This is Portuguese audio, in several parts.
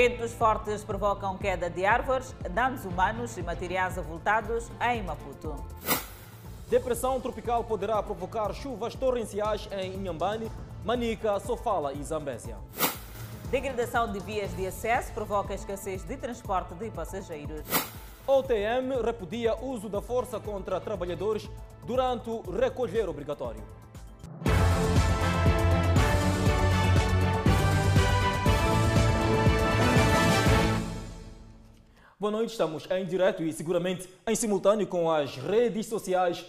Ventos fortes provocam queda de árvores, danos humanos e materiais avultados em Maputo. Depressão tropical poderá provocar chuvas torrenciais em Inhambane, Manica, Sofala e Zambésia. Degradação de vias de acesso provoca escassez de transporte de passageiros. OTM repudia uso da força contra trabalhadores durante o recolher obrigatório. Boa noite, estamos em direto e seguramente em simultâneo com as redes sociais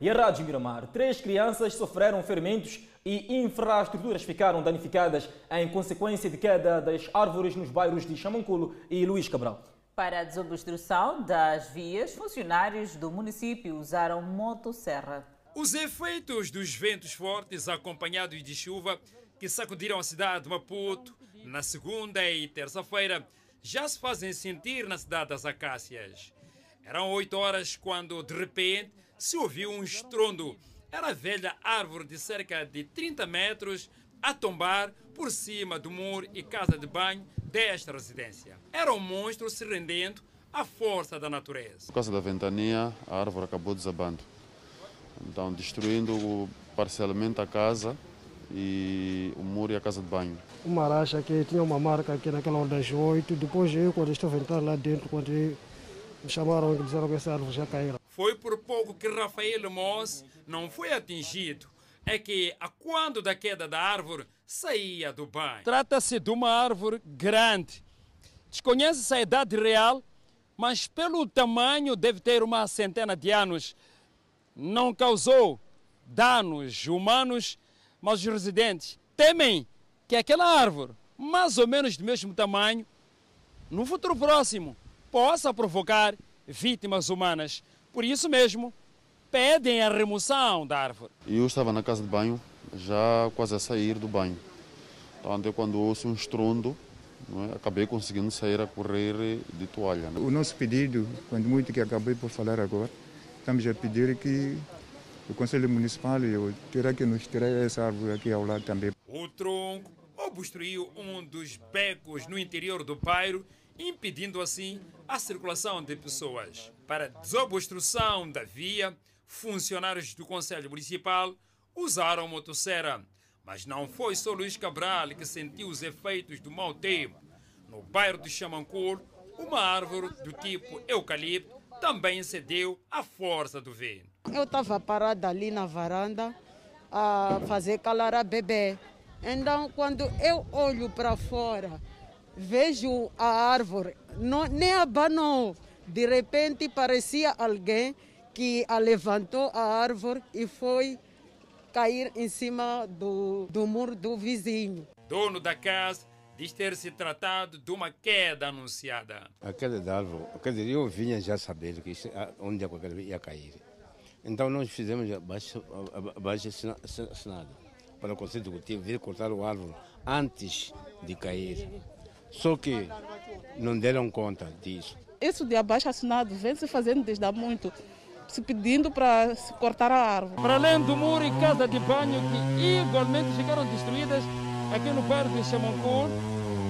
e a Rádio Miramar. Três crianças sofreram ferimentos e infraestruturas ficaram danificadas em consequência de queda das árvores nos bairros de Chamanculo e Luís Cabral. Para a desobstrução das vias, funcionários do município usaram motosserra. Os efeitos dos ventos fortes acompanhados de chuva que sacudiram a cidade de Maputo na segunda e terça-feira já se fazem sentir na cidade das Acácias. Eram oito horas quando, de repente, se ouviu um estrondo. Era a velha árvore de cerca de 30 metros a tombar por cima do muro e casa de banho desta residência. Era um monstro se rendendo à força da natureza. Por causa da ventania, a árvore acabou desabando. Então, destruindo parcialmente a casa e o muro e a casa de banho. Uma araxa que tinha uma marca aqui naquela hora das oito. Depois eu, quando estava a entrar lá dentro, quando me chamaram e disseram que essa árvore já caiu. Foi por pouco que Rafael Moss não foi atingido. É que, a quando da queda da árvore, saía do banho. Trata-se de uma árvore grande. Desconhece-se a idade real, mas pelo tamanho deve ter uma centena de anos. Não causou danos humanos, mas os residentes temem que aquela árvore, mais ou menos do mesmo tamanho, no futuro próximo, possa provocar vítimas humanas. Por isso mesmo, pedem a remoção da árvore. Eu estava na casa de banho, já quase a sair do banho. Então, até quando ouço um estrondo, é? acabei conseguindo sair a correr de toalha. Né? O nosso pedido, quando muito que acabei por falar agora, estamos a pedir que o Conselho Municipal terá que nos tirar essa árvore aqui ao lado também. O tronco obstruiu um dos becos no interior do bairro, impedindo assim a circulação de pessoas. Para desobstrução da via, funcionários do Conselho Municipal usaram motosserra. Mas não foi só Luís Cabral que sentiu os efeitos do mau tempo. No bairro de Chamancur, uma árvore do tipo eucalipto também cedeu à força do vento. Eu estava parada ali na varanda a fazer calar a bebê. Então, quando eu olho para fora, vejo a árvore, não, nem abanou. De repente, parecia alguém que a levantou a árvore e foi cair em cima do, do muro do vizinho. Dono da casa diz ter se tratado de uma queda anunciada. A queda da árvore, quer dizer, eu vinha já saber que isso, onde a qualquer ia cair. Então nós fizemos abaixo, abaixo assinado para o Conselho Executivo vir cortar o árvore antes de cair. Só que não deram conta disso. Isso de abaixo assinado vem se fazendo desde há muito, se pedindo para se cortar a árvore. Para além do muro e casa de banho que igualmente ficaram destruídas aqui no bairro de Chamancur,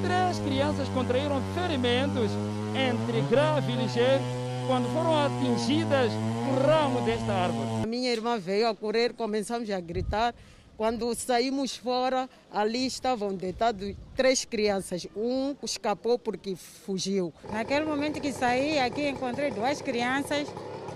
três crianças contraíram ferimentos entre grave e ligeiro quando foram atingidas o ramo desta árvore. A minha irmã veio a correr, começamos a gritar. Quando saímos fora, ali estavam deitados três crianças. Um escapou porque fugiu. Naquele momento que saí, aqui encontrei duas crianças.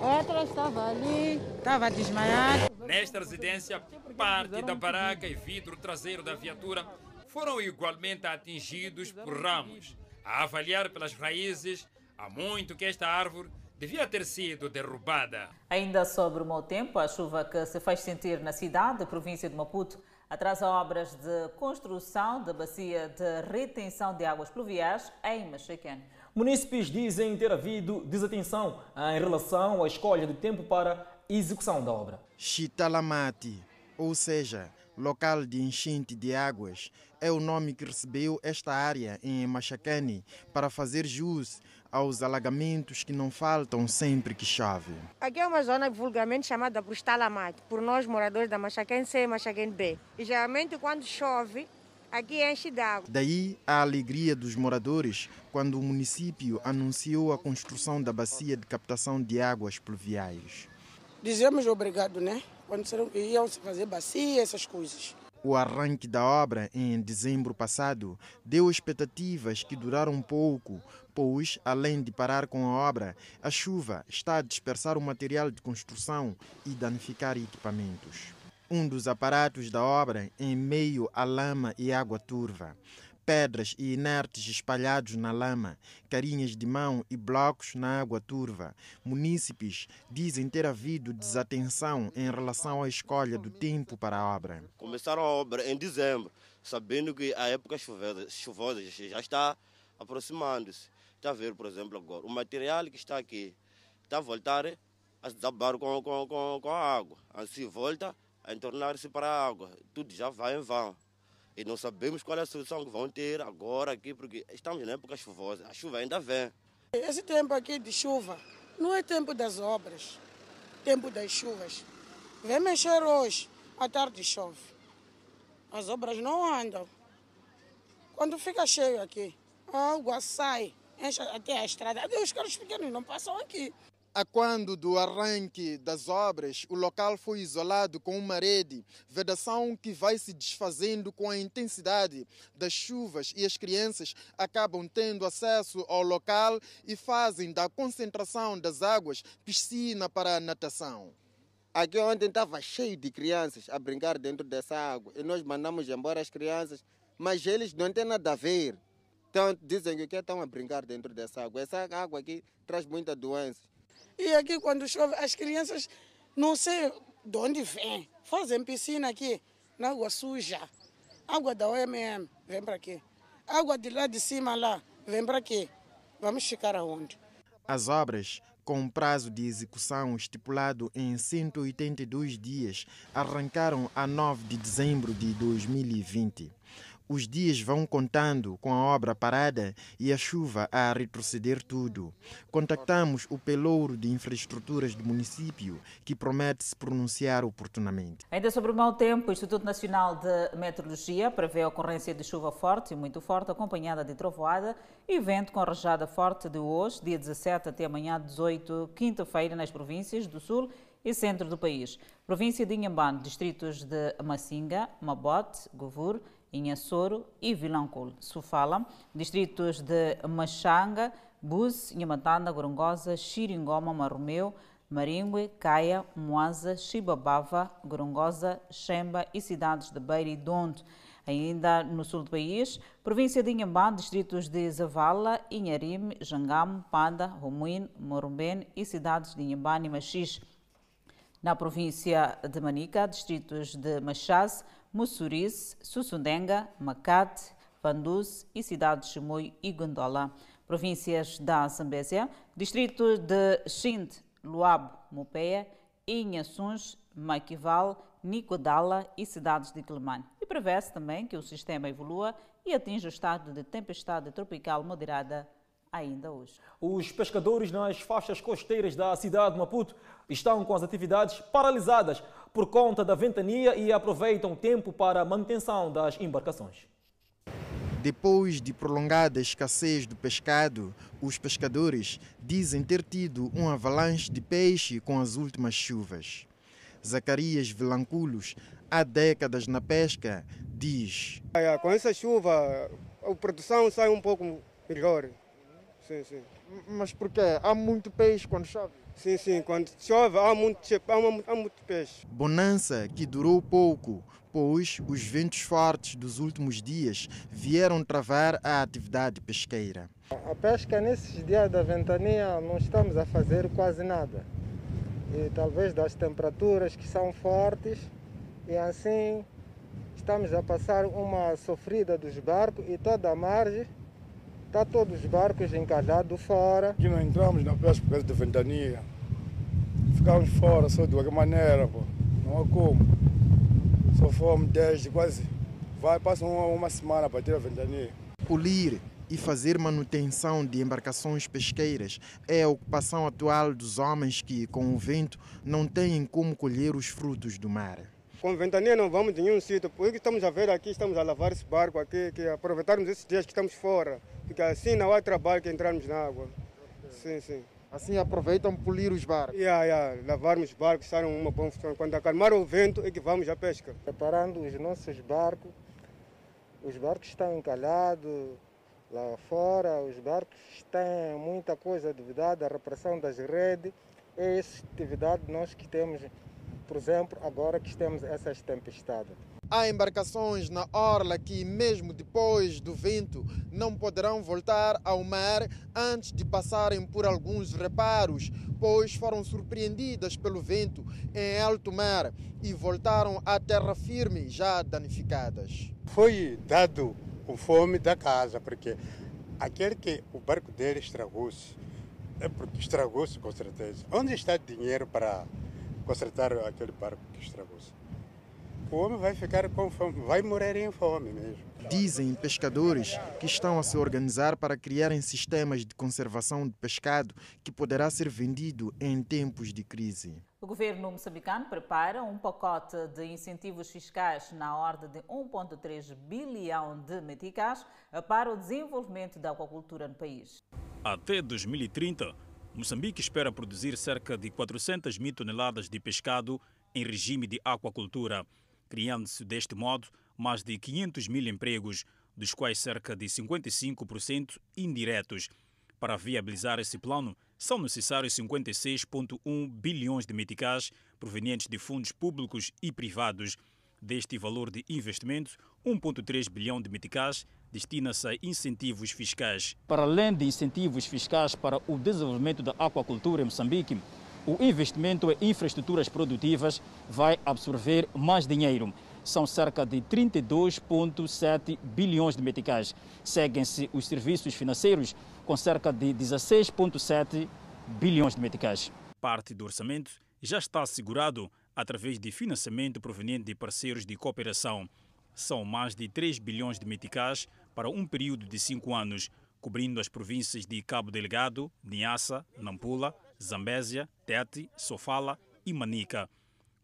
Outra estava ali, estava desmaiada. Nesta residência, parte da baraca e vidro traseiro da viatura foram igualmente atingidos por ramos. A avaliar pelas raízes, há muito que esta árvore devia ter sido derrubada. Ainda sobre o mau tempo, a chuva que se faz sentir na cidade, província de Maputo, atrasa obras de construção da bacia de retenção de águas pluviais em Machaquén. Munícipes dizem ter havido desatenção em relação à escolha do tempo para execução da obra. Chitalamati, ou seja, local de enchente de águas, é o nome que recebeu esta área em Machacane para fazer jus aos alagamentos que não faltam sempre que chove. Aqui é uma zona vulgarmente chamada por por nós moradores da Machaquém C e Machaquém B. E geralmente quando chove, aqui enche d'água. Daí a alegria dos moradores quando o município anunciou a construção da bacia de captação de águas pluviais. Dizemos obrigado, né? Quando iam fazer bacia, essas coisas. O arranque da obra em dezembro passado deu expectativas que duraram pouco, pois, além de parar com a obra, a chuva está a dispersar o material de construção e danificar equipamentos. Um dos aparatos da obra em meio à lama e água turva. Pedras e inertes espalhados na lama, carinhas de mão e blocos na água turva. Munícipes dizem ter havido desatenção em relação à escolha do tempo para a obra. Começaram a obra em dezembro, sabendo que a época chuvosa, chuvosa já está aproximando-se. Está a ver, por exemplo, agora, o material que está aqui está a voltar a desabar com, com, com, com a água. Assim volta a entornar-se para a água. Tudo já vai em vão. E não sabemos qual é a solução que vão ter agora aqui, porque estamos na época chuvosa. A chuva ainda vem. Esse tempo aqui de chuva não é tempo das obras, tempo das chuvas. Vem mexer hoje, à tarde chove. As obras não andam. Quando fica cheio aqui, a água sai, enche até a estrada. Os carros pequenos não passam aqui. A quando do arranque das obras, o local foi isolado com uma rede, vedação que vai se desfazendo com a intensidade das chuvas e as crianças acabam tendo acesso ao local e fazem da concentração das águas piscina para a natação. Aqui ontem estava cheio de crianças a brincar dentro dessa água e nós mandamos embora as crianças, mas eles não têm nada a ver. Então dizem que estão a brincar dentro dessa água. Essa água aqui traz muita doença. E aqui quando chove, as crianças não sei de onde vêm. Fazem piscina aqui, na água suja. Água da OMM, vem para aqui. Água de lá de cima lá, vem para aqui. Vamos ficar aonde? As obras, com prazo de execução estipulado em 182 dias, arrancaram a 9 de dezembro de 2020. Os dias vão contando com a obra parada e a chuva a retroceder tudo. Contactamos o pelouro de infraestruturas do município, que promete se pronunciar oportunamente. Ainda sobre o mau tempo, o Instituto Nacional de Meteorologia prevê a ocorrência de chuva forte e muito forte, acompanhada de trovoada e vento com rajada forte de hoje, dia 17 até amanhã 18, quinta-feira, nas províncias do Sul e centro do país. Província de Inhambane, distritos de Massinga, Mabote, Govur, Inhassoro e Vilanculo. Sofala, distritos de Machanga, Buz, Nhamatanda, Gorongosa, Xiringoma, Marromeu, Maringue, Caia, Moaza, Chibabava, Gorongosa, Xemba e cidades de Beira e Dondo. Ainda no sul do país, província de Inhambane, distritos de Zavala, Inharime, Jangamo, Panda, Romuim, Morumbene e cidades de Inhambane e Machis. Na província de Manica, distritos de Machaz, Mussurize, Sussundenga, Macate, Vanduz e cidades de Chimoio e Gondola. Províncias da Zambésia, distritos de Xinte, Luabo, Mopeia, Inhaçuns, Maquival, Nicodala e cidades de Quelimane. E prevê-se também que o sistema evolua e atinja o estado de tempestade tropical moderada ainda hoje. Os pescadores nas faixas costeiras da cidade de Maputo estão com as atividades paralisadas por conta da ventania e aproveitam o tempo para a manutenção das embarcações. Depois de prolongada escassez do pescado, os pescadores dizem ter tido um avalanche de peixe com as últimas chuvas. Zacarias Vilanculos, há décadas na pesca, diz: Com essa chuva, a produção sai um pouco melhor. Sim, sim. Mas por quê? Há muito peixe quando chove? Sim, sim. Quando chove, há muito, há, há muito peixe. Bonança que durou pouco, pois os ventos fortes dos últimos dias vieram travar a atividade pesqueira. A pesca nesses dias da ventania não estamos a fazer quase nada. E talvez das temperaturas que são fortes e assim estamos a passar uma sofrida dos barcos e toda a margem Está todos os barcos encalhados fora. Aqui não entramos na pesca por causa da ventania. Ficamos fora só de qualquer maneira, pô. Não há como. Só fomos desde quase. Vai, passa uma, uma semana para ter a ventania. Polir e fazer manutenção de embarcações pesqueiras é a ocupação atual dos homens que, com o vento, não têm como colher os frutos do mar. Com ventania não vamos em nenhum sítio. Por isso que estamos a ver aqui, estamos a lavar esse barco aqui, que aproveitarmos esses dias que estamos fora. Porque assim não há trabalho que entrarmos na água. Sim, sim. Assim aproveitam polir os barcos. Yeah, yeah. Lavarmos os barcos, estar uma boa função. Quando acalmar o vento é que vamos à pesca. Preparando os nossos barcos. Os barcos estão encalhados lá fora, os barcos têm muita coisa devido à repressão das redes. É essa atividade nós que temos, por exemplo, agora que temos essas tempestades. Há embarcações na orla que, mesmo depois do vento, não poderão voltar ao mar antes de passarem por alguns reparos, pois foram surpreendidas pelo vento em alto mar e voltaram à terra firme, já danificadas. Foi dado o fome da casa, porque aquele que o barco dele estragou-se, é porque estragou-se com certeza. Onde está dinheiro para consertar aquele barco que estragou-se? O homem vai ficar com fome, vai morrer em fome mesmo. Dizem pescadores que estão a se organizar para criarem sistemas de conservação de pescado que poderá ser vendido em tempos de crise. O governo moçambicano prepara um pacote de incentivos fiscais na ordem de 1,3 bilhão de meticais para o desenvolvimento da aquacultura no país. Até 2030, Moçambique espera produzir cerca de 400 mil toneladas de pescado em regime de aquacultura criando-se deste modo mais de 500 mil empregos, dos quais cerca de 55% indiretos. Para viabilizar esse plano, são necessários 56,1 bilhões de meticais provenientes de fundos públicos e privados. Deste valor de investimento, 1,3 bilhão de meticais destina-se a incentivos fiscais. Para além de incentivos fiscais para o desenvolvimento da aquacultura em Moçambique, o investimento em infraestruturas produtivas vai absorver mais dinheiro. São cerca de 32,7 bilhões de meticais. Seguem-se os serviços financeiros com cerca de 16,7 bilhões de meticais. Parte do orçamento já está assegurado através de financiamento proveniente de parceiros de cooperação. São mais de 3 bilhões de meticais para um período de cinco anos, cobrindo as províncias de Cabo Delgado, Niassa, Nampula, Zambésia, Tete, Sofala e Manica.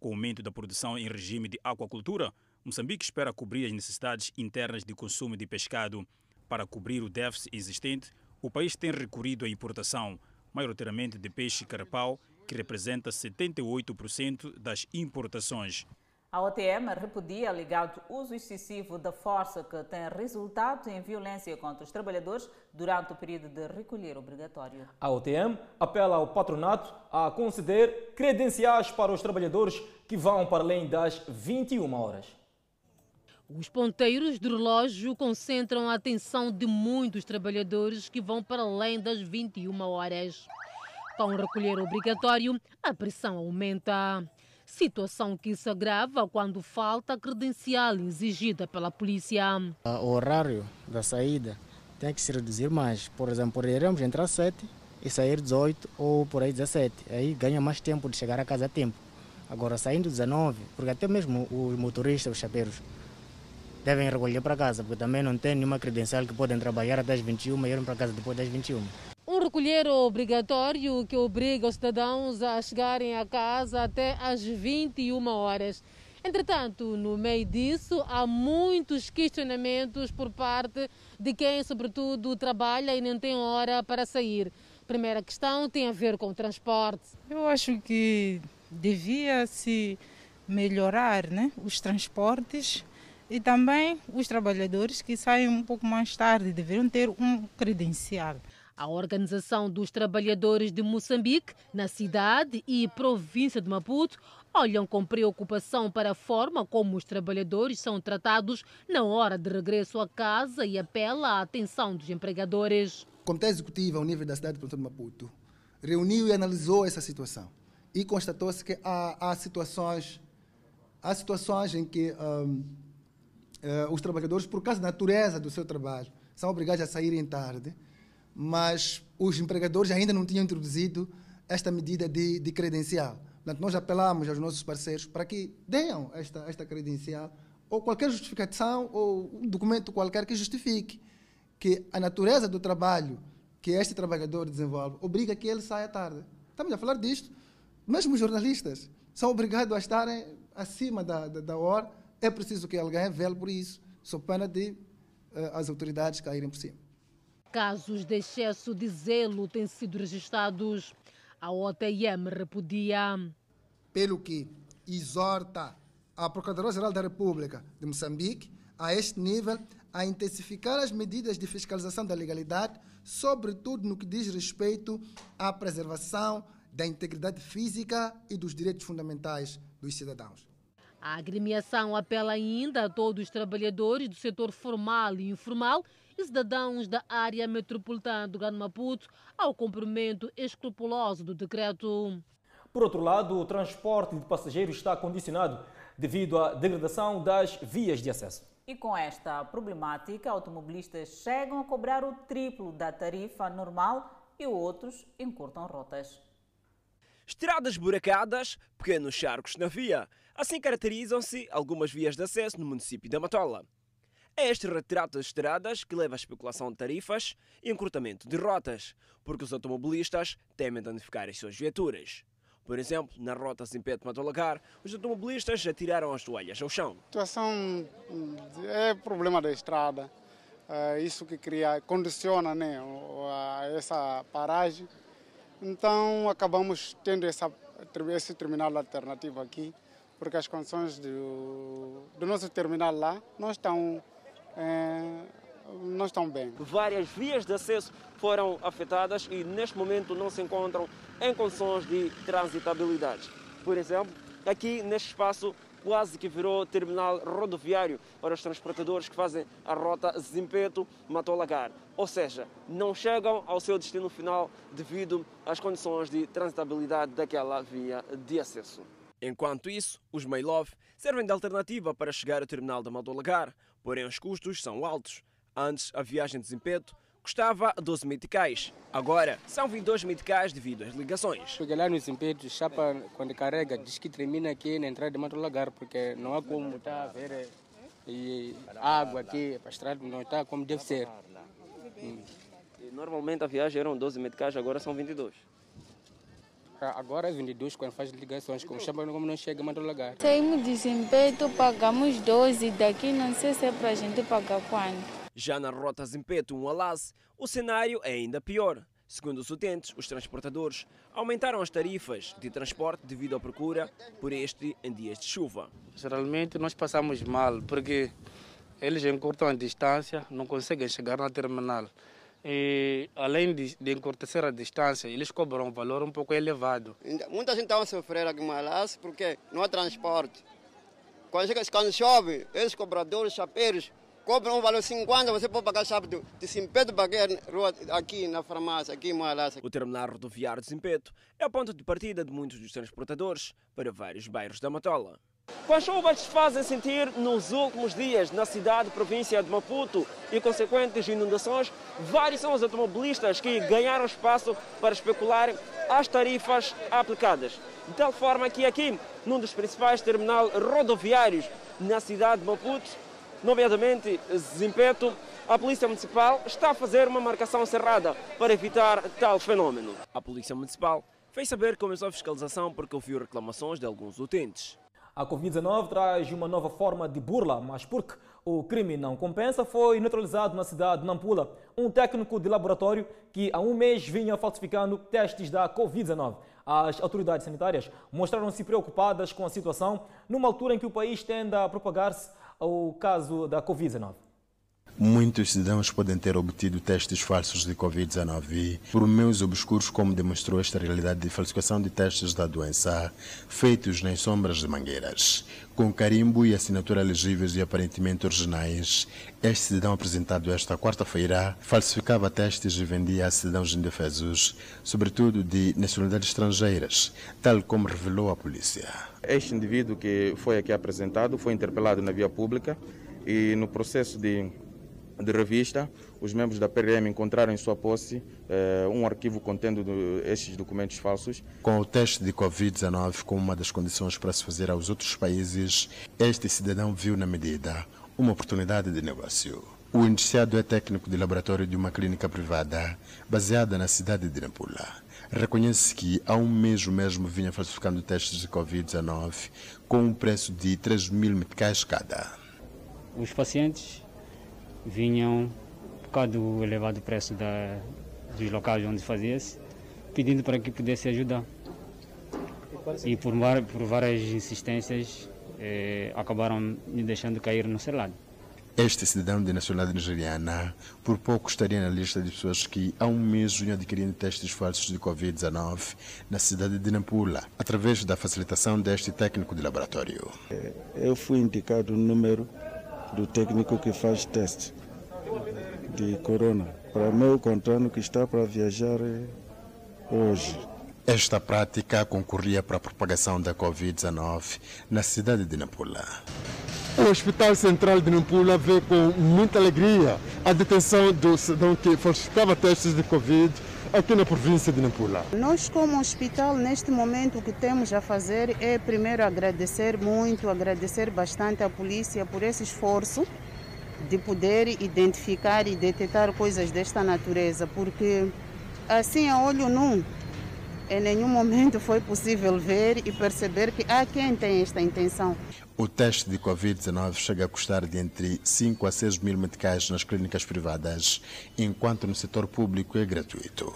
Com o aumento da produção em regime de aquacultura, Moçambique espera cobrir as necessidades internas de consumo de pescado. Para cobrir o déficit existente, o país tem recorrido à importação, maioritariamente de peixe carapau, que representa 78% das importações. A OTM repudia alegado uso excessivo da força que tem resultado em violência contra os trabalhadores durante o período de recolher obrigatório. A OTM apela ao patronato a conceder credenciais para os trabalhadores que vão para além das 21 horas. Os ponteiros do relógio concentram a atenção de muitos trabalhadores que vão para além das 21 horas. Com o recolher obrigatório, a pressão aumenta situação que se agrava quando falta a credencial exigida pela polícia. O horário da saída tem que se reduzir mais. Por exemplo, poderíamos entrar às 7 e sair 18 ou por aí 17. Aí ganha mais tempo de chegar a casa a tempo. Agora, saindo 19, porque até mesmo os motoristas, os chapeiros, devem recolher para casa, porque também não tem nenhuma credencial que podem trabalhar até as 21 e irem para casa depois das 21. Um recolher obrigatório que obriga os cidadãos a chegarem a casa até às 21 horas. Entretanto, no meio disso, há muitos questionamentos por parte de quem, sobretudo, trabalha e não tem hora para sair. Primeira questão tem a ver com o transporte. Eu acho que devia se melhorar né, os transportes e também os trabalhadores que saem um pouco mais tarde deveriam ter um credencial. A Organização dos Trabalhadores de Moçambique, na cidade e província de Maputo, olham com preocupação para a forma como os trabalhadores são tratados na hora de regresso a casa e apela à atenção dos empregadores. O Comitê Executivo, ao nível da cidade de de Maputo, reuniu e analisou essa situação. E constatou-se que há, há, situações, há situações em que um, uh, eh, os trabalhadores, por causa da natureza do seu trabalho, são obrigados a saírem tarde mas os empregadores ainda não tinham introduzido esta medida de, de credencial. Portanto, nós apelamos aos nossos parceiros para que deem esta, esta credencial ou qualquer justificação ou um documento qualquer que justifique que a natureza do trabalho que este trabalhador desenvolve obriga que ele saia tarde. Estamos a falar disto. Mesmo os jornalistas são obrigados a estarem acima da, da, da hora, é preciso que alguém vele por isso, sob pena de uh, as autoridades caírem por cima. Casos de excesso de zelo têm sido registrados. A OTM repudia. Pelo que exorta a Procuradora-Geral da República de Moçambique, a este nível, a intensificar as medidas de fiscalização da legalidade, sobretudo no que diz respeito à preservação da integridade física e dos direitos fundamentais dos cidadãos. A agremiação apela ainda a todos os trabalhadores do setor formal e informal e cidadãos da área metropolitana do Grande Maputo ao cumprimento escrupuloso do decreto. Por outro lado, o transporte de passageiros está condicionado devido à degradação das vias de acesso. E com esta problemática, automobilistas chegam a cobrar o triplo da tarifa normal e outros encurtam rotas. Estradas buracadas, pequenos charcos na via. Assim caracterizam-se algumas vias de acesso no município da Matola. É este retrato das estradas que leva à especulação de tarifas e encurtamento de rotas, porque os automobilistas temem danificar as suas viaturas. Por exemplo, na rota Zimpeto Matolagar, os automobilistas já tiraram as toalhas ao chão. A situação é problema da estrada. É isso que cria, condiciona né, essa paragem. Então acabamos tendo essa, esse terminal alternativo aqui, porque as condições do, do nosso terminal lá não estão não estão bem. Várias vias de acesso foram afetadas e neste momento não se encontram em condições de transitabilidade. Por exemplo, aqui neste espaço quase que virou terminal rodoviário para os transportadores que fazem a rota Zimpeto-Matolagar. Ou seja, não chegam ao seu destino final devido às condições de transitabilidade daquela via de acesso. Enquanto isso, os Mailov servem de alternativa para chegar ao terminal da Matolagar, porém os custos são altos. Antes, a viagem de Zimpeto custava 12 meticais. Agora, são 22 meticais devido às ligações. Porque lá no Zimpeto, chapa quando carrega, diz que termina aqui na entrada de Mato Lagar, porque não há como estar a ver eh, e água aqui, a estrada não está como deve ser. Hum. Normalmente a viagem eram 12 meticais, agora são 22. Agora é 22 quando faz ligações, como chama como não chega a Mato Lagar. Saímos de Zimpeto, pagamos 12, daqui não sei se é para a gente pagar quando. Já na rota Zimpeto 1 Alas, o cenário é ainda pior. Segundo os utentes, os transportadores aumentaram as tarifas de transporte devido à procura por este em dias de chuva. Geralmente nós passamos mal porque eles encurtam a distância, não conseguem chegar na terminal. E, além de, de encurtar a distância, eles cobram um valor um pouco elevado. Muita gente está a sofrer aqui em Malas porque não há transporte. Quando, quando chove, esses cobradores, chapeiros, cobram um valor 50, você pode pagar chave de, de Simpeto para aqui na farmácia, aqui em Malassa. O terminal rodoviário de Simpeto é o ponto de partida de muitos dos transportadores para vários bairros da Matola. Com as chuvas se fazem sentir nos últimos dias na cidade província de Maputo e consequentes inundações, vários são os automobilistas que ganharam espaço para especular as tarifas aplicadas. De tal forma que aqui, num dos principais terminais rodoviários na cidade de Maputo, nomeadamente Zimpeto, a Polícia Municipal está a fazer uma marcação cerrada para evitar tal fenômeno. A Polícia Municipal fez saber que começou a fiscalização porque ouviu reclamações de alguns utentes. A Covid-19 traz uma nova forma de burla, mas porque o crime não compensa, foi neutralizado na cidade de Nampula um técnico de laboratório que há um mês vinha falsificando testes da Covid-19. As autoridades sanitárias mostraram-se preocupadas com a situação numa altura em que o país tende a propagar-se ao caso da Covid-19. Muitos cidadãos podem ter obtido testes falsos de Covid-19 por meios obscuros, como demonstrou esta realidade de falsificação de testes da doença, feitos nas sombras de mangueiras. Com carimbo e assinatura legíveis e aparentemente originais, este cidadão apresentado esta quarta-feira falsificava testes e vendia a cidadãos indefesos, sobretudo de nacionalidades estrangeiras, tal como revelou a polícia. Este indivíduo que foi aqui apresentado foi interpelado na via pública e no processo de de revista, os membros da PRM encontraram em sua posse eh, um arquivo contendo do, estes documentos falsos. Com o teste de Covid-19 como uma das condições para se fazer aos outros países, este cidadão viu na medida uma oportunidade de negócio. O indiciado é técnico de laboratório de uma clínica privada baseada na cidade de Nampula. Reconhece que há um mês o mesmo vinha falsificando testes de Covid-19 com um preço de 3 mil meticais cada. Os pacientes vinham, por causa do elevado preço da, dos locais onde fazia-se, pedindo para que pudesse ajudar. E por, por várias insistências eh, acabaram me deixando cair no selado. Este cidadão de nacionalidade nigeriana, por pouco estaria na lista de pessoas que há um mês vinham adquirindo testes falsos de Covid-19 na cidade de Nampula, através da facilitação deste técnico de laboratório. Eu fui indicado o número do técnico que faz teste de corona para meu contrato que está para viajar hoje. Esta prática concorria para a propagação da Covid-19 na cidade de Nampula. O Hospital Central de Nampula vê com muita alegria a detenção do cidadão que falsificava testes de Covid aqui na província de Nampula. Nós, como hospital, neste momento, o que temos a fazer é primeiro agradecer muito, agradecer bastante à polícia por esse esforço de poder identificar e detectar coisas desta natureza, porque assim a olho nu em nenhum momento foi possível ver e perceber que há quem tem esta intenção. O teste de Covid-19 chega a custar de entre 5 a 6 mil meticais nas clínicas privadas, enquanto no setor público é gratuito.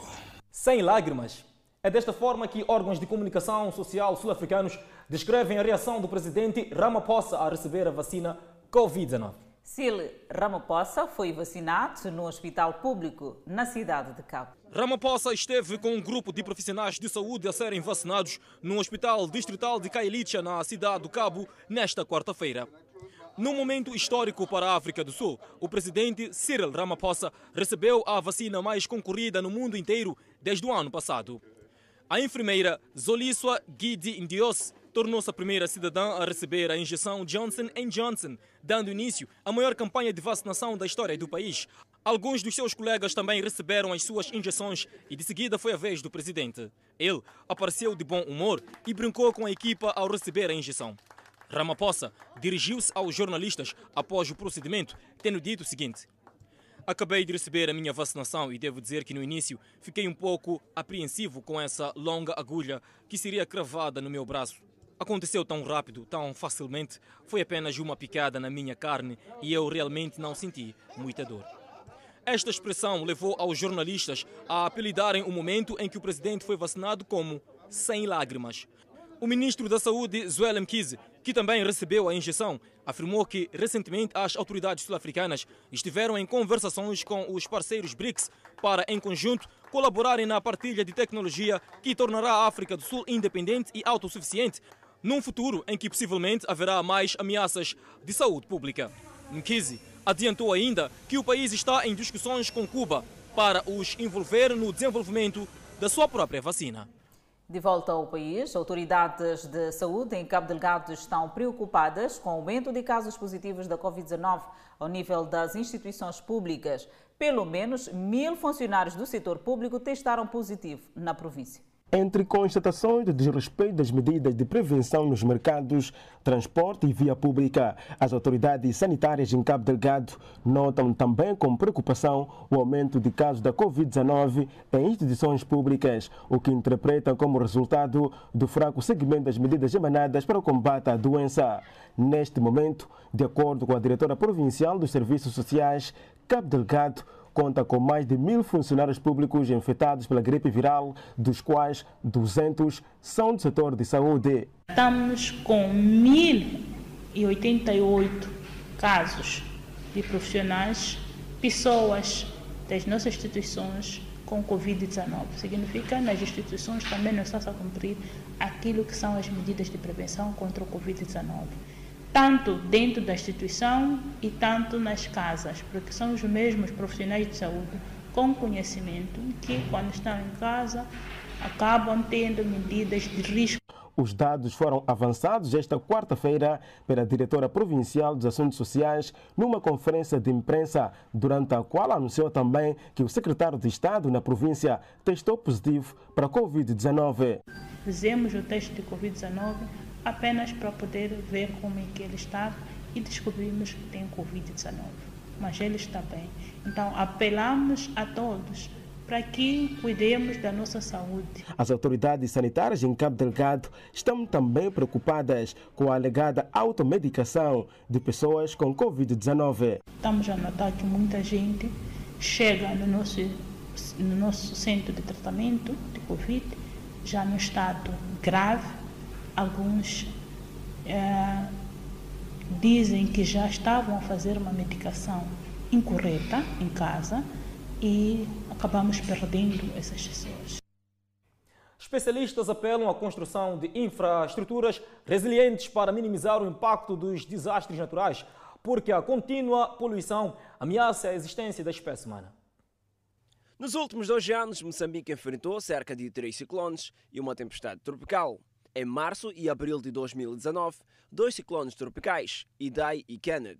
Sem lágrimas. É desta forma que órgãos de comunicação social sul-africanos descrevem a reação do presidente Ramaphosa a receber a vacina Covid-19. Sil Ramaphosa foi vacinado no hospital público na cidade de Cabo. Ramaphosa esteve com um grupo de profissionais de saúde a serem vacinados no Hospital Distrital de Kailicha, na cidade do Cabo, nesta quarta-feira. Num momento histórico para a África do Sul, o presidente Cyril Ramaphosa recebeu a vacina mais concorrida no mundo inteiro desde o ano passado. A enfermeira Zoliswa Gidi Indios tornou-se a primeira cidadã a receber a injeção Johnson Johnson, dando início à maior campanha de vacinação da história do país. Alguns dos seus colegas também receberam as suas injeções e de seguida foi a vez do presidente. Ele apareceu de bom humor e brincou com a equipa ao receber a injeção. Ramaphosa dirigiu-se aos jornalistas após o procedimento, tendo dito o seguinte: Acabei de receber a minha vacinação e devo dizer que no início fiquei um pouco apreensivo com essa longa agulha que seria cravada no meu braço. Aconteceu tão rápido, tão facilmente, foi apenas uma picada na minha carne e eu realmente não senti muita dor. Esta expressão levou aos jornalistas a apelidarem o momento em que o presidente foi vacinado como sem lágrimas. O ministro da Saúde, Zuel Mkize, que também recebeu a injeção, afirmou que recentemente as autoridades sul-africanas estiveram em conversações com os parceiros BRICS para, em conjunto, colaborarem na partilha de tecnologia que tornará a África do Sul independente e autossuficiente num futuro em que possivelmente haverá mais ameaças de saúde pública. Mkizi adiantou ainda que o país está em discussões com Cuba para os envolver no desenvolvimento da sua própria vacina. De volta ao país, autoridades de saúde em Cabo Delgado estão preocupadas com o aumento de casos positivos da Covid-19 ao nível das instituições públicas. Pelo menos mil funcionários do setor público testaram positivo na província. Entre constatações de desrespeito das medidas de prevenção nos mercados, transporte e via pública, as autoridades sanitárias em Cabo Delgado notam também com preocupação o aumento de casos da Covid-19 em instituições públicas, o que interpretam como resultado do fraco seguimento das medidas emanadas para o combate à doença. Neste momento, de acordo com a diretora provincial dos Serviços Sociais, Cabo Delgado conta com mais de mil funcionários públicos infectados pela gripe viral, dos quais 200 são do setor de saúde. Estamos com 1.088 casos de profissionais, pessoas das nossas instituições com Covid-19. Significa nas instituições também não está a cumprir aquilo que são as medidas de prevenção contra o Covid-19 tanto dentro da instituição e tanto nas casas, porque são os mesmos profissionais de saúde com conhecimento que, quando estão em casa, acabam tendo medidas de risco. Os dados foram avançados esta quarta-feira pela diretora provincial dos Assuntos Sociais numa conferência de imprensa, durante a qual anunciou também que o secretário de Estado na província testou positivo para a Covid-19. Fizemos o teste de Covid-19 apenas para poder ver como é que ele estava e descobrimos que tem Covid-19. mas ele está bem. Então, apelamos a todos para que cuidemos da nossa saúde. As autoridades sanitárias em Cabo Delgado estão também preocupadas com a alegada automedicação de pessoas com Covid-19. Estamos a notar que muita gente chega no nosso, no nosso centro de tratamento de Covid já no estado grave. Alguns é, dizem que já estavam a fazer uma medicação incorreta em casa e acabamos perdendo essas pessoas. Especialistas apelam à construção de infraestruturas resilientes para minimizar o impacto dos desastres naturais, porque a contínua poluição ameaça a existência da espécie humana. Nos últimos dois anos, Moçambique enfrentou cerca de três ciclones e uma tempestade tropical. Em março e abril de 2019, dois ciclones tropicais, Idai e Kenneth,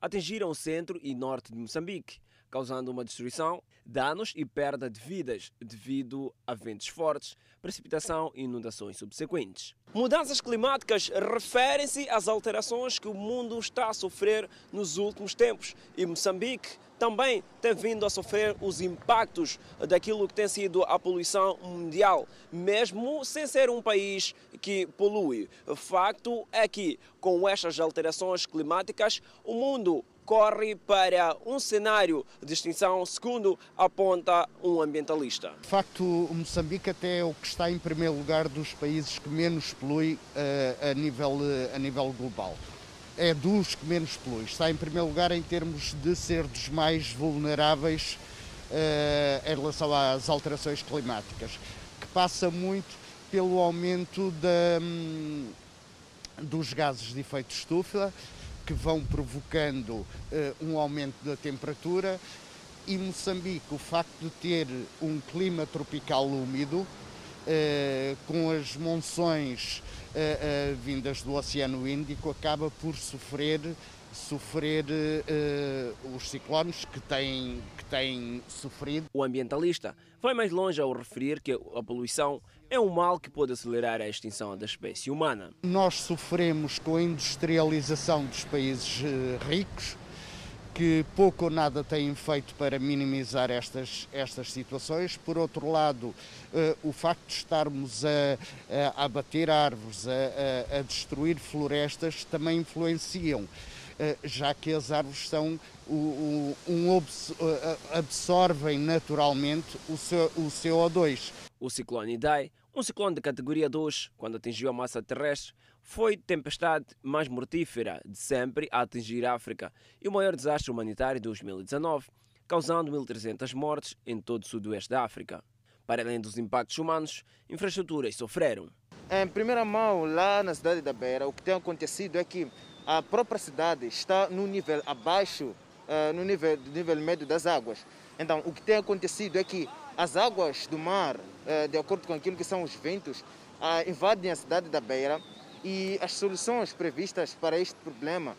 atingiram o centro e norte de Moçambique, causando uma destruição, danos e perda de vidas devido a ventos fortes, precipitação e inundações subsequentes. Mudanças climáticas referem-se às alterações que o mundo está a sofrer nos últimos tempos e Moçambique também tem vindo a sofrer os impactos daquilo que tem sido a poluição mundial, mesmo sem ser um país que polui. Facto é que, com estas alterações climáticas, o mundo corre para um cenário de extinção, segundo aponta um ambientalista. De facto, Moçambique até é o que está em primeiro lugar dos países que menos polui uh, a, nível, uh, a nível global. É dos que menos polui. Está em primeiro lugar em termos de ser dos mais vulneráveis uh, em relação às alterações climáticas, que passa muito pelo aumento da, um, dos gases de efeito estufa, que vão provocando uh, um aumento da temperatura e Moçambique, o facto de ter um clima tropical úmido, uh, com as monções vindas do Oceano Índico, acaba por sofrer sofrer uh, os ciclones que têm, que têm sofrido. O ambientalista vai mais longe ao referir que a poluição é um mal que pode acelerar a extinção da espécie humana. Nós sofremos com a industrialização dos países uh, ricos, que pouco ou nada têm feito para minimizar estas, estas situações. Por outro lado, uh, o facto de estarmos a, a abater árvores, a, a, a destruir florestas, também influenciam eh, já que as árvores são um, eh, absorvem naturalmente o CO2. O ciclone Idai, um ciclone de categoria 2, quando atingiu a massa terrestre, foi a tempestade mais mortífera de sempre a atingir a África e o maior desastre humanitário de 2019, causando 1.300 mortes em todo o sudoeste da África. Para além dos impactos humanos, infraestruturas sofreram. Em primeira mão, lá na cidade da Beira, o que tem acontecido é que a própria cidade está no nível abaixo, uh, no nível, nível médio das águas. Então, o que tem acontecido é que as águas do mar, uh, de acordo com aquilo que são os ventos, uh, invadem a cidade da Beira e as soluções previstas para este problema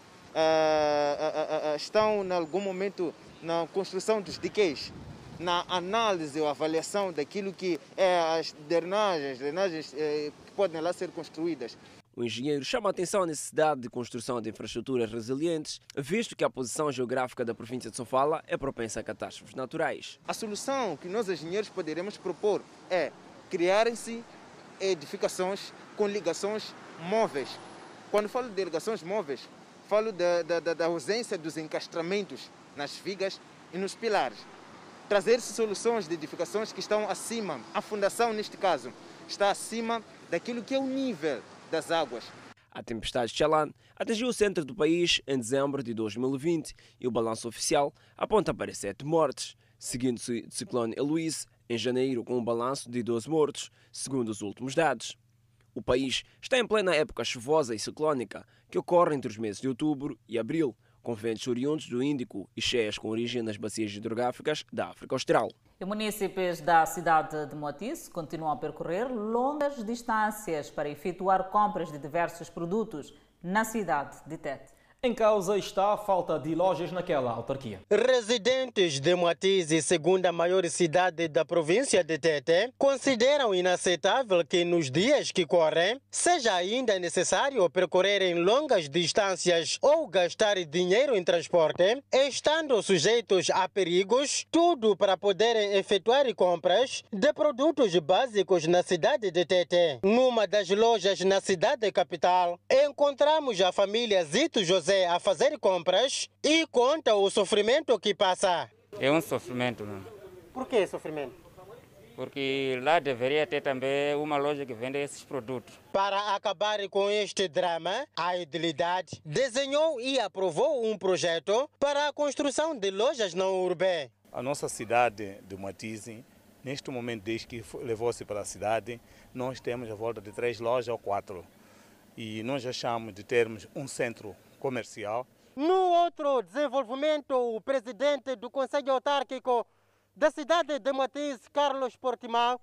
estão, em algum momento, na construção dos diques, na análise ou avaliação daquilo que é as drenagens, drenagens eh, que podem lá ser construídas. O engenheiro chama a atenção à necessidade de construção de infraestruturas resilientes, visto que a posição geográfica da província de Sofala é propensa a catástrofes naturais. A solução que nós engenheiros poderemos propor é criarem-se edificações com ligações móveis. Quando falo de ligações móveis, falo da, da, da ausência dos encastramentos nas vigas e nos pilares. Trazer-se soluções de edificações que estão acima, a fundação neste caso, está acima daquilo que é o nível das águas. A tempestade Chalan atingiu o centro do país em dezembro de 2020 e o balanço oficial aponta para sete mortes, seguindo-se do ciclone Eloise em janeiro com um balanço de 12 mortos, segundo os últimos dados. O país está em plena época chuvosa e ciclónica, que ocorre entre os meses de outubro e abril, com ventos oriundos do Índico e cheias com origem nas bacias hidrográficas da África Austral. E munícipes da cidade de Moatize continuam a percorrer longas distâncias para efetuar compras de diversos produtos na cidade de Tete. Em causa está a falta de lojas naquela autarquia. Residentes de Moatize, segunda maior cidade da província de Tete, consideram inaceitável que nos dias que correm seja ainda necessário percorrerem longas distâncias ou gastar dinheiro em transporte, estando sujeitos a perigos, tudo para poderem efetuar compras de produtos básicos na cidade de Tete. Numa das lojas na cidade capital, encontramos a família Zito José a fazer compras e conta o sofrimento que passa. É um sofrimento, não? Por que sofrimento? Porque lá deveria ter também uma loja que vende esses produtos. Para acabar com este drama, a Idilidade desenhou e aprovou um projeto para a construção de lojas na urbe. A nossa cidade de Matize, neste momento, desde que levou-se para a cidade, nós temos a volta de três lojas ou quatro. E nós achamos de termos um centro comercial. No outro desenvolvimento, o presidente do Conselho Autárquico da cidade de Matiz, Carlos Portimão,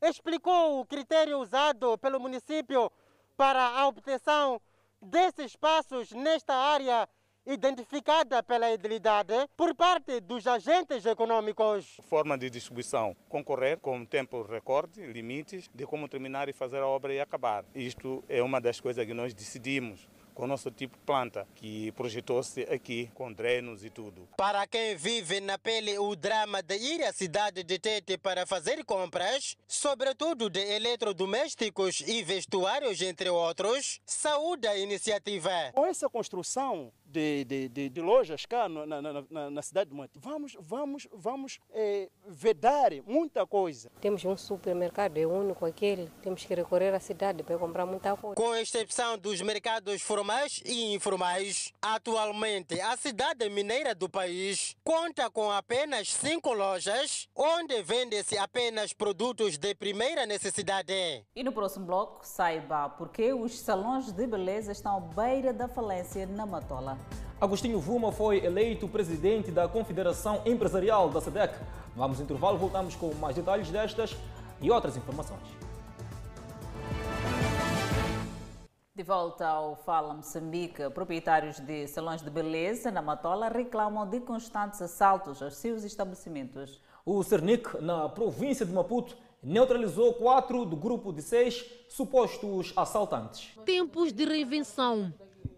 explicou o critério usado pelo município para a obtenção desses espaços nesta área identificada pela idilidade por parte dos agentes econômicos. Forma de distribuição, concorrer com tempo recorde, limites de como terminar e fazer a obra e acabar. Isto é uma das coisas que nós decidimos com o nosso tipo de planta, que projetou-se aqui com drenos e tudo. Para quem vive na pele o drama de ir à cidade de Tete para fazer compras, sobretudo de eletrodomésticos e vestuários, entre outros, saúde a iniciativa. Com essa construção de, de, de, de, lojas cá na, na, na, na cidade de Monte. Vamos, vamos, vamos é, vedar muita coisa. Temos um supermercado, é único aquele. Temos que recorrer à cidade para comprar muita coisa. Com exceção dos mercados formais e informais, atualmente a cidade mineira do país conta com apenas cinco lojas, onde vende-se apenas produtos de primeira necessidade. E no próximo bloco, saiba por que os salões de beleza estão à beira da falência na Matola. Agostinho Vuma foi eleito presidente da Confederação Empresarial da SEDEC. Vamos ao intervalo, voltamos com mais detalhes destas e outras informações. De volta ao Fala Moçambique, proprietários de salões de beleza na Matola reclamam de constantes assaltos aos seus estabelecimentos. O Cernic, na província de Maputo, neutralizou quatro do grupo de seis supostos assaltantes. Tempos de reinvenção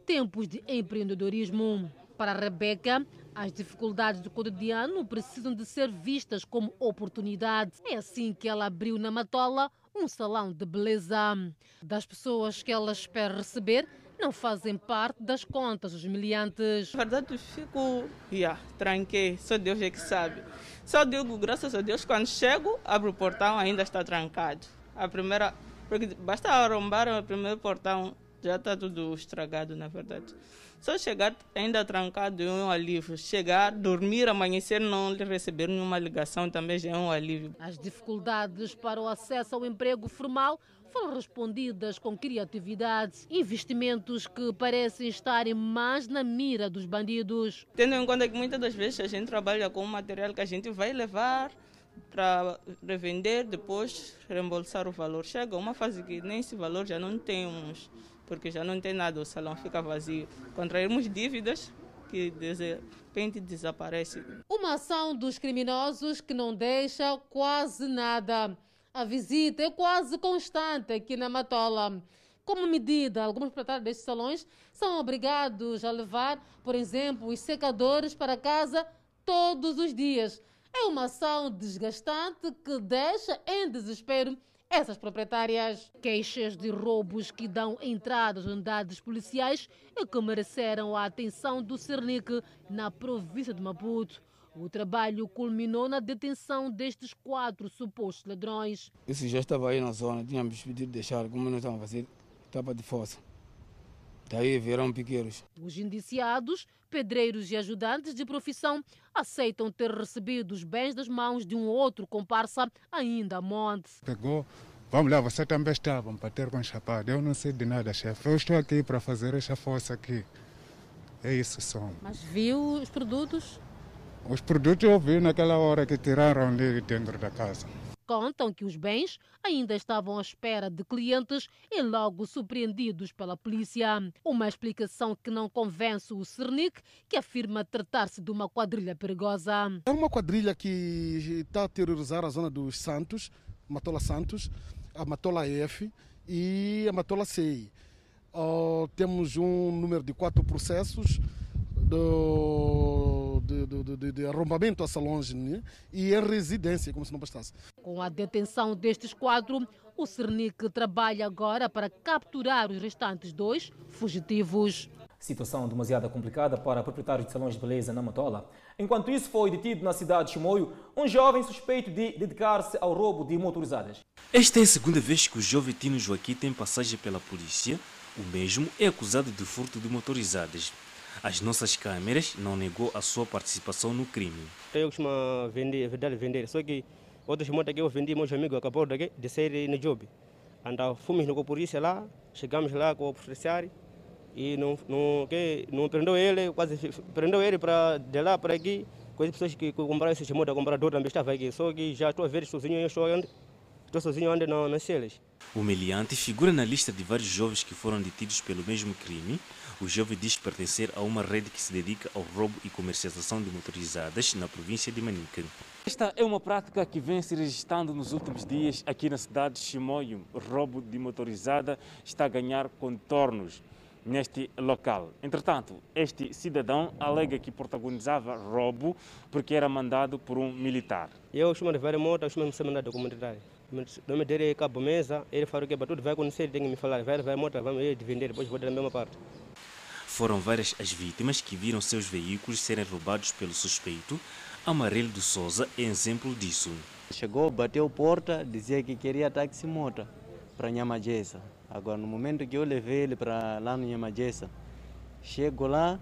tempos de empreendedorismo. Para Rebeca, as dificuldades do cotidiano precisam de ser vistas como oportunidades. É assim que ela abriu na Matola um salão de beleza. Das pessoas que ela espera receber, não fazem parte das contas dos miliantes. Na verdade, fico, yeah, tranquei, só Deus é que sabe. Só digo, graças a Deus, quando chego, abro o portão, ainda está trancado. A primeira, porque basta arrombar o primeiro portão, já está tudo estragado, na verdade. Só chegar ainda trancado é um alívio. Chegar, dormir, amanhecer, não receber nenhuma ligação também já é um alívio. As dificuldades para o acesso ao emprego formal foram respondidas com criatividade, investimentos que parecem estarem mais na mira dos bandidos. Tendo em conta que muitas das vezes a gente trabalha com um material que a gente vai levar para revender, depois reembolsar o valor. Chega uma fase que nem esse valor já não temos porque já não tem nada, o salão fica vazio. Contraímos dívidas que de repente desaparecem. Uma ação dos criminosos que não deixa quase nada. A visita é quase constante aqui na Matola. Como medida, alguns proprietários destes salões são obrigados a levar, por exemplo, os secadores para casa todos os dias. É uma ação desgastante que deixa em desespero essas proprietárias. Queixas de roubos que dão entrada às unidades policiais e que mereceram a atenção do Cernic na província de Maputo. O trabalho culminou na detenção destes quatro supostos ladrões. Isso já estava aí na zona, tínhamos pedido deixar, como não estavam a fazer, estava de força. Daí vieram piqueiros. Os indiciados, pedreiros e ajudantes de profissão, aceitam ter recebido os bens das mãos de um outro comparsa ainda a monte. Pegou, vamos lá, você também estava para ter com chapado. Eu não sei de nada, chefe. Eu estou aqui para fazer essa força aqui. É isso só. Mas viu os produtos? Os produtos eu vi naquela hora que tiraram ali dentro da casa. Contam que os bens ainda estavam à espera de clientes e logo surpreendidos pela polícia. Uma explicação que não convence o Cernic, que afirma tratar-se de uma quadrilha perigosa. É uma quadrilha que está a terrorizar a zona dos Santos, Matola Santos, a Matola F e a Matola CI. Temos um número de quatro processos do, de, de, de, de arrombamento a salões né? e em residência, como se não bastasse. Com a detenção destes quatro, o Cernic trabalha agora para capturar os restantes dois fugitivos. Situação demasiado complicada para proprietários de salões de beleza na Matola. Enquanto isso, foi detido na cidade de Chimoio um jovem suspeito de dedicar-se ao roubo de motorizadas. Esta é a segunda vez que o jovem Tino Joaquim tem passagem pela polícia. O mesmo é acusado de furto de motorizadas. As nossas câmeras não negou a sua participação no crime. Eu costumo vender, vender, vender. Só que outras motos que eu vendi, meus amigos acabou de, de sair no job. Então fomos com a polícia lá, chegamos lá com o policiário e não, não, que, não prendeu ele, quase prendeu ele para de lá para aqui. Com as pessoas que compraram esse moto, compraram também estava aqui. Só que já estou a ver sozinho, eu estou, estou sozinho ando nas celas. O meliante figura na lista de vários jovens que foram detidos pelo mesmo crime. O jovem diz pertencer a uma rede que se dedica ao roubo e comercialização de motorizadas na província de Manica. Esta é uma prática que vem se registrando nos últimos dias aqui na cidade de Chimoio. O roubo de motorizada está a ganhar contornos neste local. Entretanto, este cidadão alega que protagonizava roubo porque era mandado por um militar. Eu costumo levar a moto, costumo me mandar da comunidade. Não me der cabo mesa, ele falou que tudo vai acontecer, tem que me falar, vai a moto, vamos vender, depois vou dar a mesma parte. Foram várias as vítimas que viram seus veículos serem roubados pelo suspeito. Amarelo de Souza é exemplo disso. Chegou, bateu porta, dizia que queria táxi moto para Nhamajessa. Agora, no momento que eu levei ele para lá no Nhamajessa, chego lá,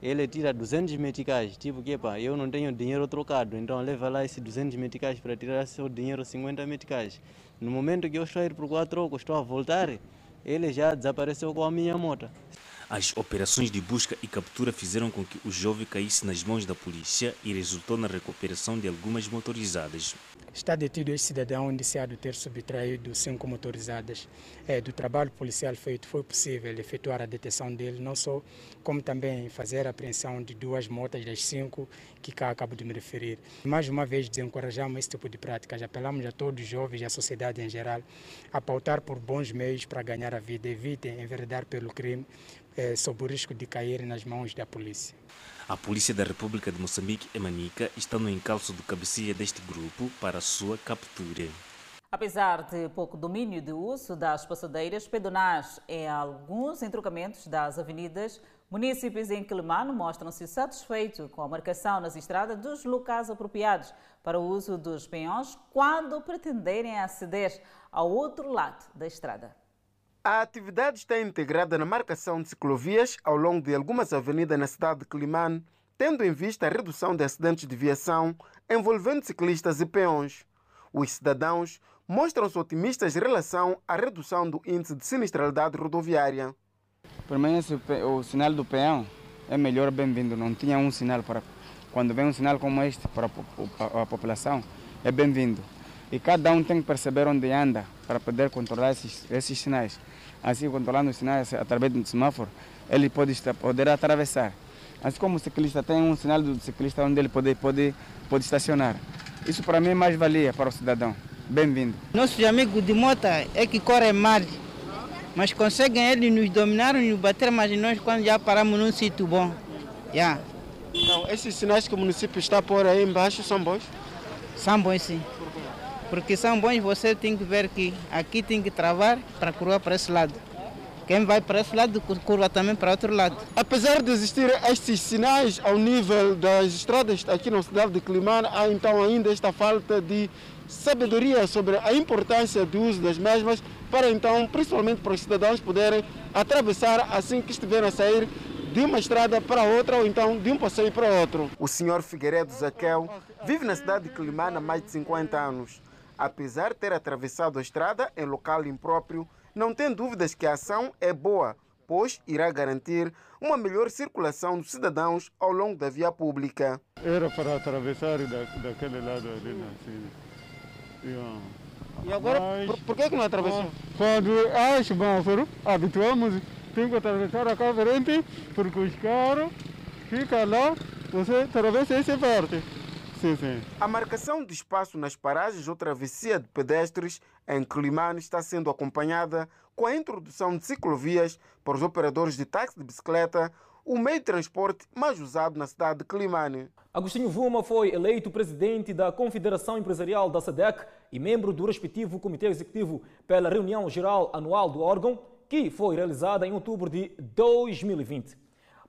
ele tira 200 meticais. Tipo, que pá, eu não tenho dinheiro trocado, então leva lá esses 200 meticais para tirar seu dinheiro 50 meticais. No momento que eu estou a ir para o quatro, estou a voltar, ele já desapareceu com a minha moto. As operações de busca e captura fizeram com que o jovem caísse nas mãos da polícia e resultou na recuperação de algumas motorizadas. Está detido este cidadão indiciado ter subtraído cinco motorizadas. É, do trabalho policial feito, foi possível efetuar a detenção dele, não só, como também fazer a apreensão de duas motas das cinco que cá acabo de me referir. Mais uma vez, desencorajamos esse tipo de práticas. Apelamos a todos os jovens e à sociedade em geral a pautar por bons meios para ganhar a vida. Evitem enveredar pelo crime, é, sob o risco de cair nas mãos da polícia. A Polícia da República de Moçambique e Manica está no encalço do cabeceia deste grupo para a sua captura. Apesar de pouco domínio de uso das passadeiras pedonais em alguns entrocamentos das avenidas, municípios em Quelimano mostram-se satisfeitos com a marcação nas estradas dos locais apropriados para o uso dos peões quando pretenderem aceder ao outro lado da estrada. A atividade está integrada na marcação de ciclovias ao longo de algumas avenidas na cidade de Climane, tendo em vista a redução de acidentes de viação envolvendo ciclistas e peões. Os cidadãos mostram-se otimistas em relação à redução do índice de sinistralidade rodoviária. Para mim, o sinal do peão é melhor bem-vindo. Não tinha um sinal para. Quando vem um sinal como este para a população, é bem-vindo. E cada um tem que perceber onde anda para poder controlar esses, esses sinais assim controlando os sinais através do semáforo, ele pode poder atravessar. Assim como o ciclista tem um sinal do ciclista onde ele pode, pode, pode estacionar. Isso para mim é mais valia para o cidadão. Bem-vindo. Nossos amigos de moto é que correm mal, mas conseguem eles nos dominar e nos bater, mas nós quando já paramos num sítio bom. Yeah. Então, esses sinais que o município está a pôr aí embaixo são bons? São bons sim. Porque são bons, você tem que ver que aqui tem que travar para curvar para esse lado. Quem vai para esse lado, curva também para outro lado. Apesar de existir estes sinais ao nível das estradas aqui na cidade de Climane, há então ainda esta falta de sabedoria sobre a importância do uso das mesmas para então, principalmente para os cidadãos poderem atravessar assim que estiverem a sair de uma estrada para outra ou então de um passeio para outro. O senhor Figueiredo Zaqueu vive na cidade de Climane há mais de 50 anos. Apesar de ter atravessado a estrada em local impróprio, não tem dúvidas que a ação é boa, pois irá garantir uma melhor circulação dos cidadãos ao longo da via pública. Era para atravessar da, daquele lado ali, assim. Yeah. E agora, Mas- por, por que, que não atravessou? Quando há semáforo, habituamos, tem que atravessar a casa frente, porque os carros ficam lá, você atravessa essa parte. Sim, sim. A marcação de espaço nas paragens ou travessia de pedestres em Climane está sendo acompanhada com a introdução de ciclovias para os operadores de táxi de bicicleta, o meio de transporte mais usado na cidade de Climane. Agostinho Vuma foi eleito presidente da Confederação Empresarial da SEDEC e membro do respectivo Comitê Executivo pela reunião geral anual do órgão, que foi realizada em outubro de 2020.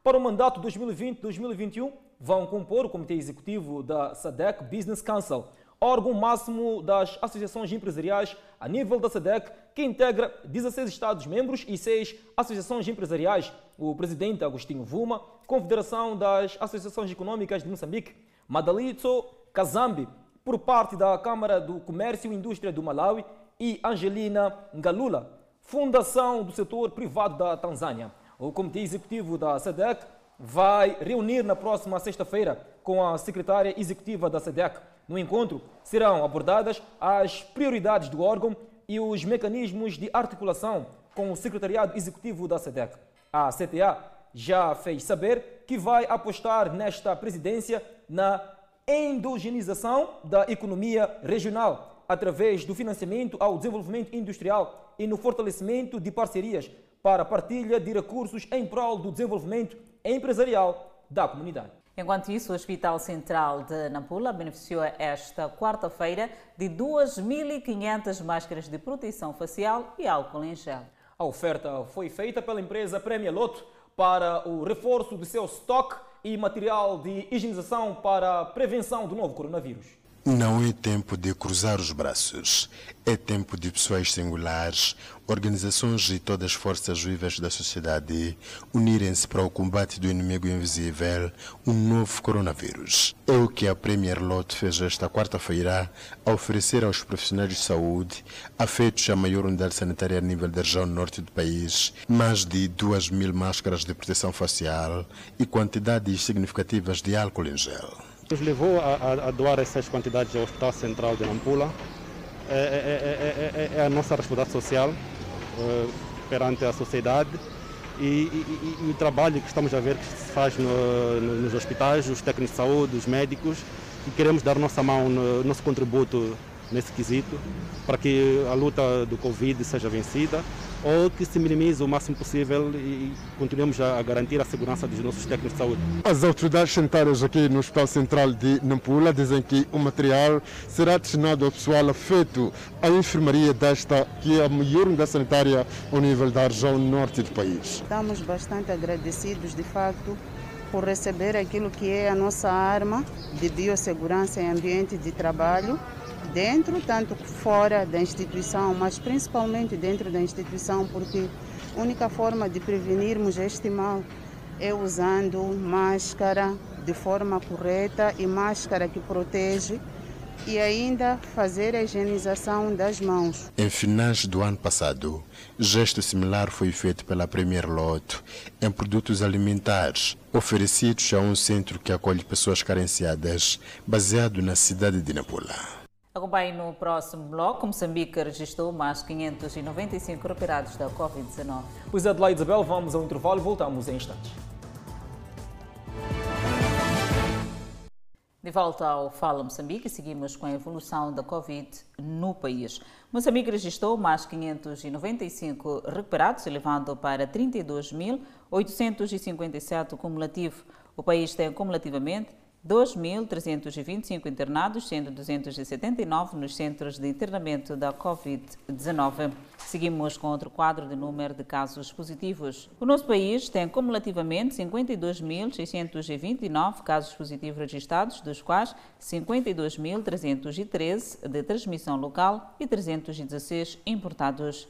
Para o mandato 2020-2021, vão compor o Comitê Executivo da SEDEC Business Council, órgão máximo das associações empresariais a nível da SEDEC, que integra 16 Estados-membros e 6 associações empresariais. O presidente Agostinho Vuma, Confederação das Associações Econômicas de Moçambique, Madalitso Kazambi, por parte da Câmara do Comércio e Indústria do Malawi, e Angelina Ngalula, Fundação do Setor Privado da Tanzânia. O Comitê Executivo da SEDEC vai reunir na próxima sexta-feira com a secretária executiva da SEDEC. No encontro serão abordadas as prioridades do órgão e os mecanismos de articulação com o secretariado executivo da SEDEC. A CTA já fez saber que vai apostar nesta presidência na endogenização da economia regional através do financiamento ao desenvolvimento industrial e no fortalecimento de parcerias para a partilha de recursos em prol do desenvolvimento empresarial da comunidade. Enquanto isso, o Hospital Central de Nampula beneficiou esta quarta-feira de 2.500 máscaras de proteção facial e álcool em gel. A oferta foi feita pela empresa Premier Loto para o reforço do seu estoque e material de higienização para a prevenção do novo coronavírus. Não é tempo de cruzar os braços. É tempo de pessoas singulares, organizações e todas as forças vivas da sociedade unirem-se para o combate do inimigo invisível, o novo coronavírus. É o que a Premier Lot fez esta quarta-feira a oferecer aos profissionais de saúde, afetos à maior unidade sanitária a nível da região norte do país, mais de 2 mil máscaras de proteção facial e quantidades significativas de álcool em gel. Nos levou a, a, doar essas quantidades ao Hospital Central de Nampula. É, é, é, é a nossa responsabilidade social uh, perante a sociedade e, e, e, o trabalho que estamos a ver que se faz no, no, nos hospitais, os técnicos de saúde, os médicos, e queremos dar nossa mão, no, nosso contributo nesse quesito, para que a luta do Covid seja vencida ou que se minimize o máximo possível e continuemos a garantir a segurança dos nossos técnicos de saúde. As autoridades sanitárias aqui no Hospital Central de Nampula dizem que o material será destinado ao pessoal afeto à enfermaria desta, que é a maior unidade sanitária ao nível da região norte do país. Estamos bastante agradecidos, de facto, por receber aquilo que é a nossa arma de biossegurança em ambiente de trabalho dentro, tanto fora da instituição, mas principalmente dentro da instituição, porque a única forma de prevenirmos este mal é usando máscara de forma correta e máscara que protege e ainda fazer a higienização das mãos. Em finais do ano passado, gesto similar foi feito pela Premier Loto em produtos alimentares oferecidos a um centro que acolhe pessoas carenciadas, baseado na cidade de Nampula. Acompanhe no próximo bloco. Moçambique registrou mais 595 recuperados da Covid-19. Pois Adelaide Isabel, vamos ao intervalo e voltamos em instantes. De volta ao Fala Moçambique, seguimos com a evolução da Covid no país. Moçambique registrou mais 595 recuperados, elevando para 32.857 cumulativo. O país tem cumulativamente 2.325 internados, sendo 279 nos centros de internamento da Covid-19. Seguimos com outro quadro de número de casos positivos. O nosso país tem cumulativamente 52.629 casos positivos registrados, dos quais 52.313 de transmissão local e 316 importados.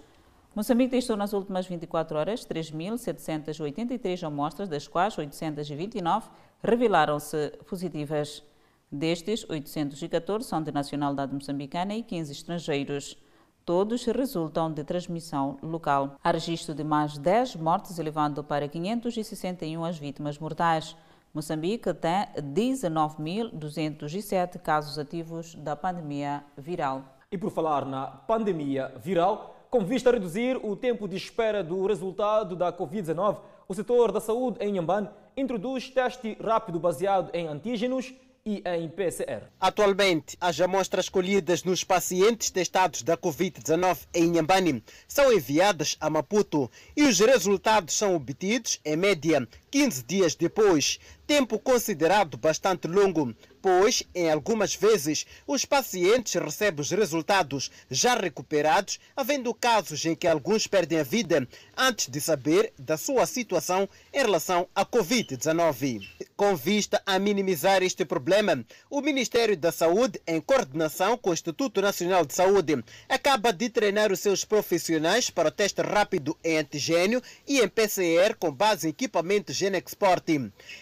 Moçambique testou nas últimas 24 horas 3.783 amostras, das quais 829 revelaram-se positivas. Destes, 814 são de nacionalidade moçambicana e 15 estrangeiros. Todos resultam de transmissão local. Há registro de mais 10 mortes, elevando para 561 as vítimas mortais. Moçambique tem 19.207 casos ativos da pandemia viral. E por falar na pandemia viral, com vista a reduzir o tempo de espera do resultado da Covid-19, o setor da saúde em Inhambane introduz teste rápido baseado em antígenos e em PCR. Atualmente, as amostras colhidas nos pacientes testados da Covid-19 em Inhambane são enviadas a Maputo e os resultados são obtidos, em média, 15 dias depois, tempo considerado bastante longo, pois, em algumas vezes, os pacientes recebem os resultados já recuperados, havendo casos em que alguns perdem a vida antes de saber da sua situação em relação à Covid-19. Com vista a minimizar este problema, o Ministério da Saúde, em coordenação com o Instituto Nacional de Saúde, acaba de treinar os seus profissionais para o teste rápido em antigênio e em PCR com base em equipamento Genexport.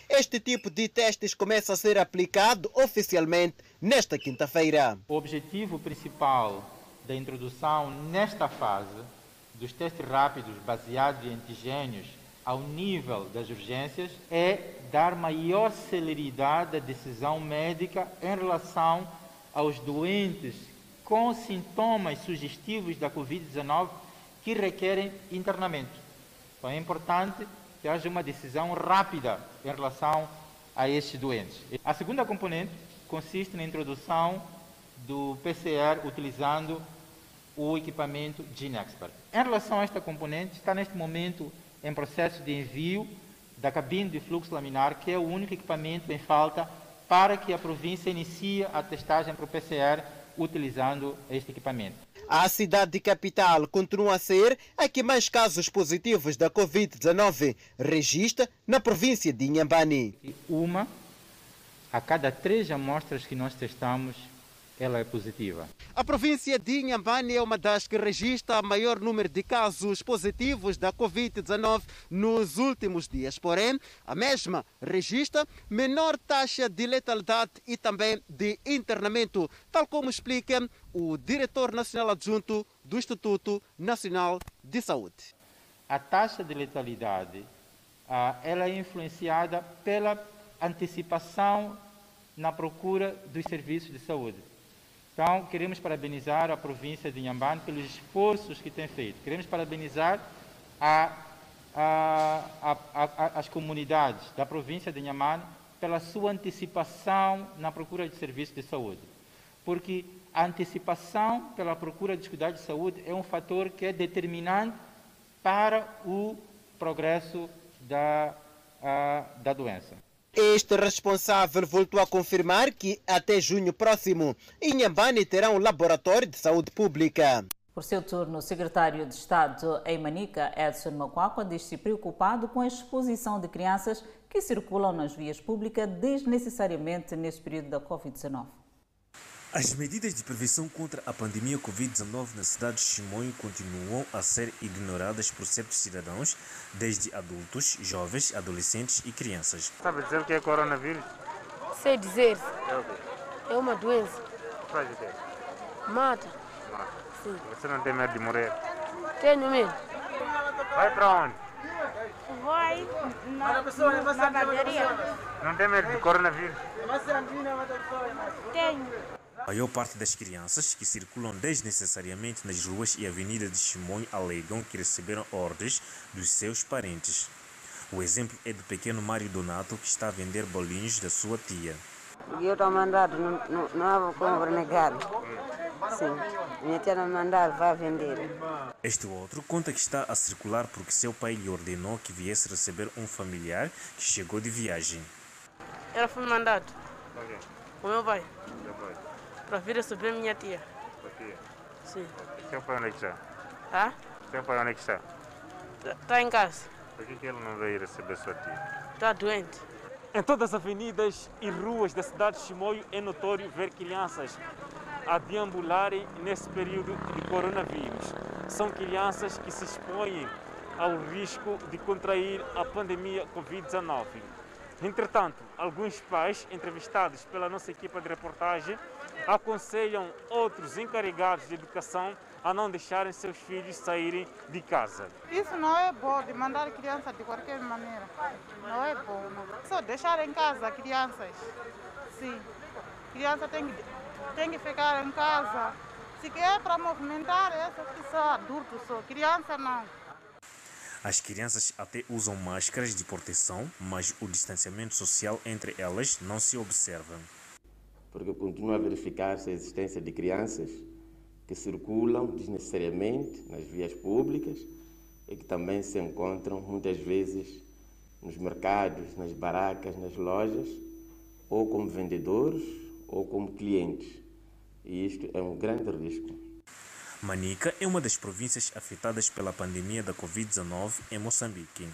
Este tipo de testes começa a ser aplicado oficialmente nesta quinta-feira. O objetivo principal da introdução nesta fase dos testes rápidos baseados em antigênios ao nível das urgências é dar maior celeridade à decisão médica em relação aos doentes com sintomas sugestivos da Covid-19 que requerem internamento. Então é importante que haja uma decisão rápida em relação a estes doentes. A segunda componente consiste na introdução do PCR utilizando o equipamento GeneXpert. Em relação a esta componente, está neste momento em processo de envio da cabine de fluxo laminar, que é o único equipamento em falta para que a província inicie a testagem para o PCR utilizando este equipamento. A cidade capital continua a ser a que mais casos positivos da Covid-19 registra na província de Inhambane. Uma a cada três amostras que nós testamos, ela é positiva. A província de Inhambane é uma das que registra maior número de casos positivos da Covid-19 nos últimos dias. Porém, a mesma registra menor taxa de letalidade e também de internamento, tal como explica o diretor nacional adjunto do Instituto Nacional de Saúde. A taxa de letalidade ela é influenciada pela antecipação na procura dos serviços de saúde. Então, queremos parabenizar a província de Inhambane pelos esforços que tem feito. Queremos parabenizar a, a, a, as comunidades da província de Inhambane pela sua antecipação na procura de serviços de saúde. Porque a antecipação pela procura de cuidados de saúde é um fator que é determinante para o progresso da, da doença. Este responsável voltou a confirmar que até junho próximo, Inhambane terá um laboratório de saúde pública. Por seu turno, o secretário de Estado em Manica, Edson Macuacua, diz-se preocupado com a exposição de crianças que circulam nas vias públicas desnecessariamente neste período da Covid-19. As medidas de prevenção contra a pandemia Covid-19 na cidade de Chimoio continuam a ser ignoradas por certos cidadãos, desde adultos, jovens, adolescentes e crianças. Sabe dizer o que é coronavírus? Sei dizer. É o quê? É uma doença. Faz o quê? Mata. Mata. Sim. Você não tem medo de morrer? Tenho medo. Vai para onde? Vai na, na, na galeria. Não tem medo de coronavírus? Tenho. A maior parte das crianças que circulam desnecessariamente nas ruas e avenidas de Chimoio alegam que receberam ordens dos seus parentes. O exemplo é do pequeno Mário Donato, que está a vender bolinhos da sua tia. Eu estou mandado, não, não, não há como negar. Sim, minha tia não mandar, vai vender. Este outro conta que está a circular porque seu pai lhe ordenou que viesse receber um familiar que chegou de viagem. Ela foi mandado. Okay. O meu pai. Seu pai. Para vir receber minha tia. Sua tia? Sim. Seu pai onde é que está? Hã? Seu pai onde é que está? Está em casa. Por que, que ele não veio receber sua tia? Está doente. Em todas as avenidas e ruas da cidade de Chimoio é notório ver crianças a deambularem nesse período de coronavírus. São crianças que se expõem ao risco de contrair a pandemia Covid-19. Entretanto, alguns pais entrevistados pela nossa equipa de reportagem aconselham outros encarregados de educação a não deixarem seus filhos saírem de casa. Isso não é bom, de mandar criança de qualquer maneira. Não é bom. Não. Só deixar em casa crianças. Sim. Criança tem, tem que ficar em casa Se quer para movimentar, essa que só adulto, só criança não. As crianças até usam máscaras de proteção, mas o distanciamento social entre elas não se observa. Porque continua a verificar-se a existência de crianças que circulam desnecessariamente nas vias públicas e que também se encontram muitas vezes nos mercados, nas barracas, nas lojas, ou como vendedores ou como clientes. E isto é um grande risco. Manica é uma das províncias afetadas pela pandemia da Covid-19 em Moçambique.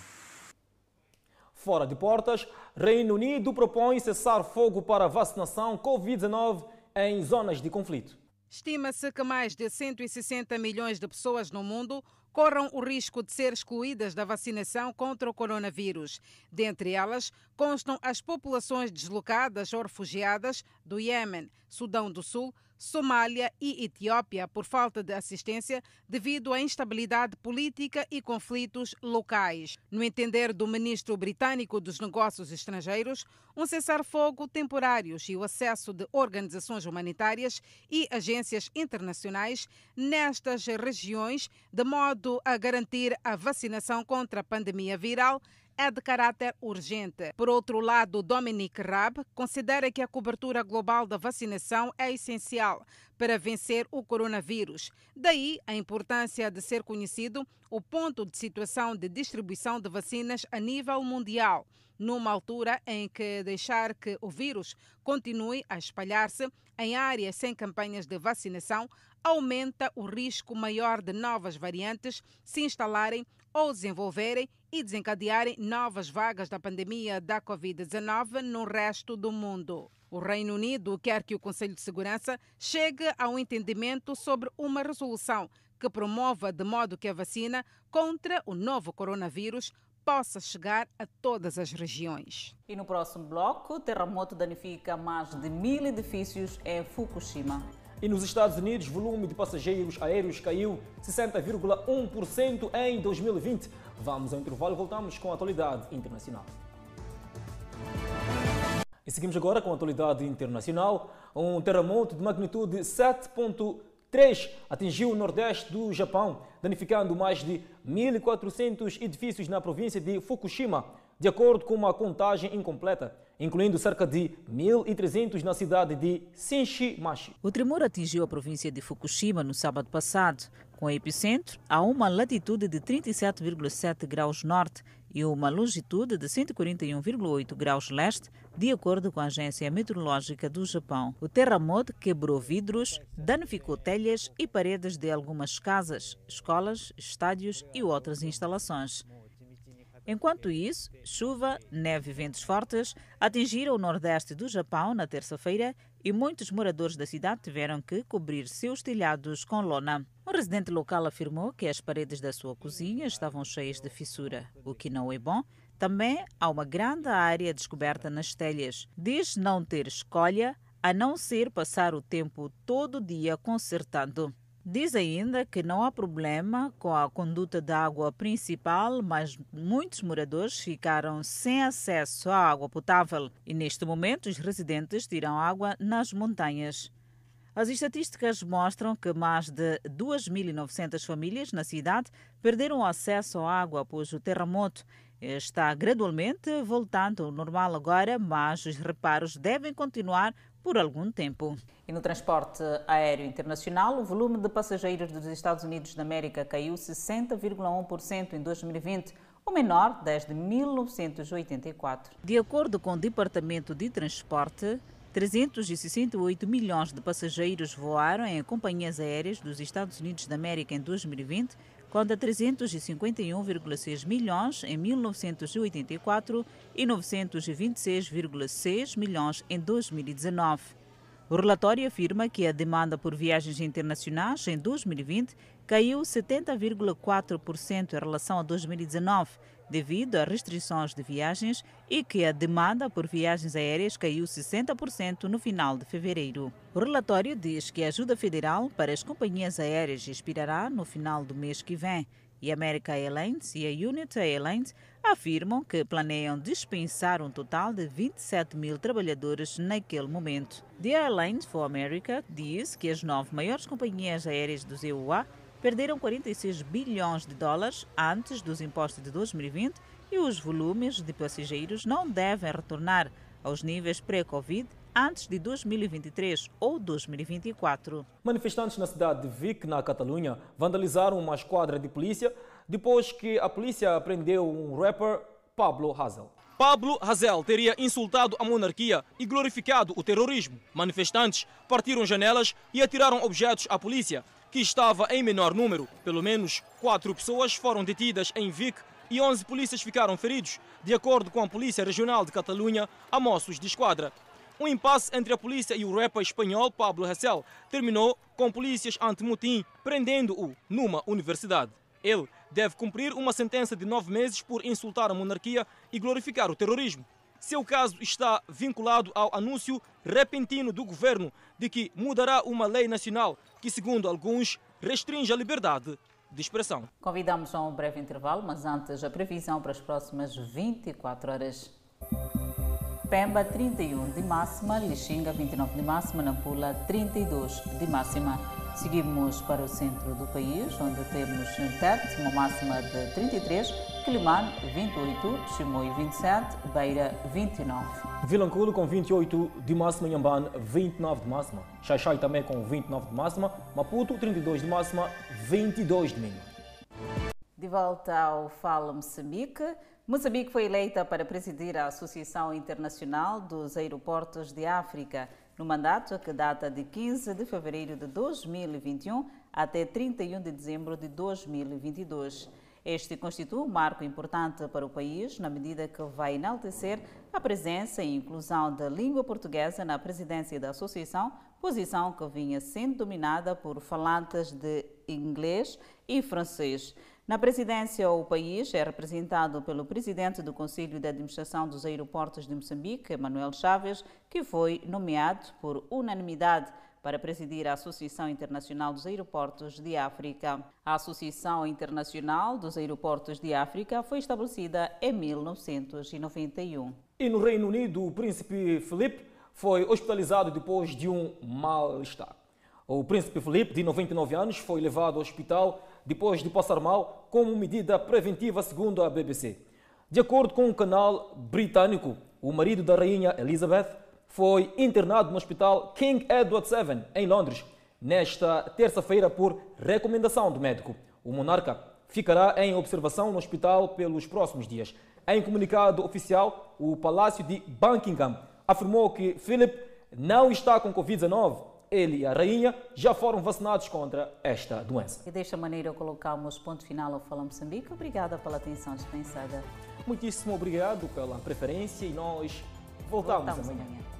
Fora de portas, Reino Unido propõe cessar fogo para vacinação Covid-19 em zonas de conflito. Estima-se que mais de 160 milhões de pessoas no mundo corram o risco de ser excluídas da vacinação contra o coronavírus. Dentre elas, constam as populações deslocadas ou refugiadas do Iêmen, Sudão do Sul, Somália e Etiópia por falta de assistência devido à instabilidade política e conflitos locais. No entender do ministro britânico dos Negócios Estrangeiros, um cessar-fogo temporários e o acesso de organizações humanitárias e agências internacionais nestas regiões, de modo a garantir a vacinação contra a pandemia viral é de caráter urgente. Por outro lado, Dominic Raab considera que a cobertura global da vacinação é essencial para vencer o coronavírus. Daí a importância de ser conhecido o ponto de situação de distribuição de vacinas a nível mundial, numa altura em que deixar que o vírus continue a espalhar-se em áreas sem campanhas de vacinação aumenta o risco maior de novas variantes se instalarem ou desenvolverem e desencadearem novas vagas da pandemia da Covid-19 no resto do mundo. O Reino Unido quer que o Conselho de Segurança chegue a um entendimento sobre uma resolução que promova de modo que a vacina contra o novo coronavírus possa chegar a todas as regiões. E no próximo bloco, o terremoto danifica mais de mil edifícios em Fukushima. E nos Estados Unidos, o volume de passageiros aéreos caiu 60,1% em 2020. Vamos ao intervalo e voltamos com a atualidade internacional. E seguimos agora com a atualidade internacional. Um terremoto de magnitude 7.3 atingiu o nordeste do Japão, danificando mais de 1.400 edifícios na província de Fukushima, de acordo com uma contagem incompleta incluindo cerca de 1.300 na cidade de Shinshimachi. O tremor atingiu a província de Fukushima no sábado passado, com epicentro a uma latitude de 37,7 graus norte e uma longitude de 141,8 graus leste, de acordo com a Agência Meteorológica do Japão. O terremoto quebrou vidros, danificou telhas e paredes de algumas casas, escolas, estádios e outras instalações. Enquanto isso, chuva, neve e ventos fortes atingiram o nordeste do Japão na terça-feira e muitos moradores da cidade tiveram que cobrir seus telhados com lona. Um residente local afirmou que as paredes da sua cozinha estavam cheias de fissura, o que não é bom. Também há uma grande área descoberta nas telhas. Diz não ter escolha a não ser passar o tempo todo dia consertando. Diz ainda que não há problema com a conduta da água principal, mas muitos moradores ficaram sem acesso à água potável e neste momento os residentes tiram água nas montanhas. As estatísticas mostram que mais de 2.900 famílias na cidade perderam acesso à água após o terremoto. Está gradualmente voltando ao normal agora, mas os reparos devem continuar por algum tempo. E no transporte aéreo internacional, o volume de passageiros dos Estados Unidos da América caiu 60,1% em 2020, o menor desde 1984. De acordo com o Departamento de Transporte, 368 milhões de passageiros voaram em companhias aéreas dos Estados Unidos da América em 2020, contra 351,6 milhões em 1984 e 926,6 milhões em 2019. O relatório afirma que a demanda por viagens internacionais em 2020 caiu 70,4% em relação a 2019 devido a restrições de viagens e que a demanda por viagens aéreas caiu 60% no final de fevereiro. O relatório diz que a ajuda federal para as companhias aéreas expirará no final do mês que vem e America Airlines e a Unity Airlines afirmam que planeiam dispensar um total de 27 mil trabalhadores naquele momento. The Airlines for America diz que as nove maiores companhias aéreas do EUA perderam 46 bilhões de dólares antes dos impostos de 2020 e os volumes de passageiros não devem retornar aos níveis pré-Covid antes de 2023 ou 2024. Manifestantes na cidade de Vic, na Catalunha, vandalizaram uma esquadra de polícia depois que a polícia prendeu um rapper, Pablo Hazel. Pablo Hazel teria insultado a monarquia e glorificado o terrorismo. Manifestantes partiram janelas e atiraram objetos à polícia, que estava em menor número. Pelo menos quatro pessoas foram detidas em Vic e 11 polícias ficaram feridos, de acordo com a Polícia Regional de Catalunha, a moços de esquadra. Um impasse entre a polícia e o rapper espanhol Pablo Hasél terminou com polícias anti-motim prendendo-o numa universidade. Ele deve cumprir uma sentença de nove meses por insultar a monarquia e glorificar o terrorismo. Seu caso está vinculado ao anúncio repentino do governo de que mudará uma lei nacional que, segundo alguns, restringe a liberdade de expressão. Convidamos a um breve intervalo, mas antes a previsão para as próximas 24 horas. Pemba 31 de máxima, Lixinga 29 de máxima, Nampula 32 de máxima. Seguimos para o centro do país, onde temos Tete, uma máxima de 33, Quilimane 28, Chimoio 27, Beira 29. Vilanculo com 28 de máxima, Nhambane 29 de máxima, Xaixai também com 29 de máxima, Maputo 32 de máxima, 22 de mínima. De volta ao Fala Moçambique. Moçambique foi eleita para presidir a Associação Internacional dos Aeroportos de África, no mandato que data de 15 de fevereiro de 2021 até 31 de dezembro de 2022. Este constitui um marco importante para o país, na medida que vai enaltecer a presença e inclusão da língua portuguesa na presidência da Associação, posição que vinha sendo dominada por falantes de inglês e francês. Na presidência, o país é representado pelo presidente do Conselho de Administração dos Aeroportos de Moçambique, Manuel Chaves, que foi nomeado por unanimidade para presidir a Associação Internacional dos Aeroportos de África. A Associação Internacional dos Aeroportos de África foi estabelecida em 1991. E no Reino Unido, o príncipe Felipe foi hospitalizado depois de um mal-estar. O príncipe Felipe, de 99 anos, foi levado ao hospital depois de passar mal como medida preventiva, segundo a BBC. De acordo com o um canal britânico, o marido da rainha Elizabeth foi internado no hospital King Edward VII, em Londres, nesta terça-feira por recomendação do médico. O monarca ficará em observação no hospital pelos próximos dias. Em comunicado oficial, o Palácio de Buckingham afirmou que Philip não está com Covid-19 ele e a rainha já foram vacinados contra esta doença. E desta maneira colocamos ponto final ao Fala Moçambique. Obrigada pela atenção dispensada. Muitíssimo obrigado pela preferência e nós voltamos, voltamos amanhã. amanhã.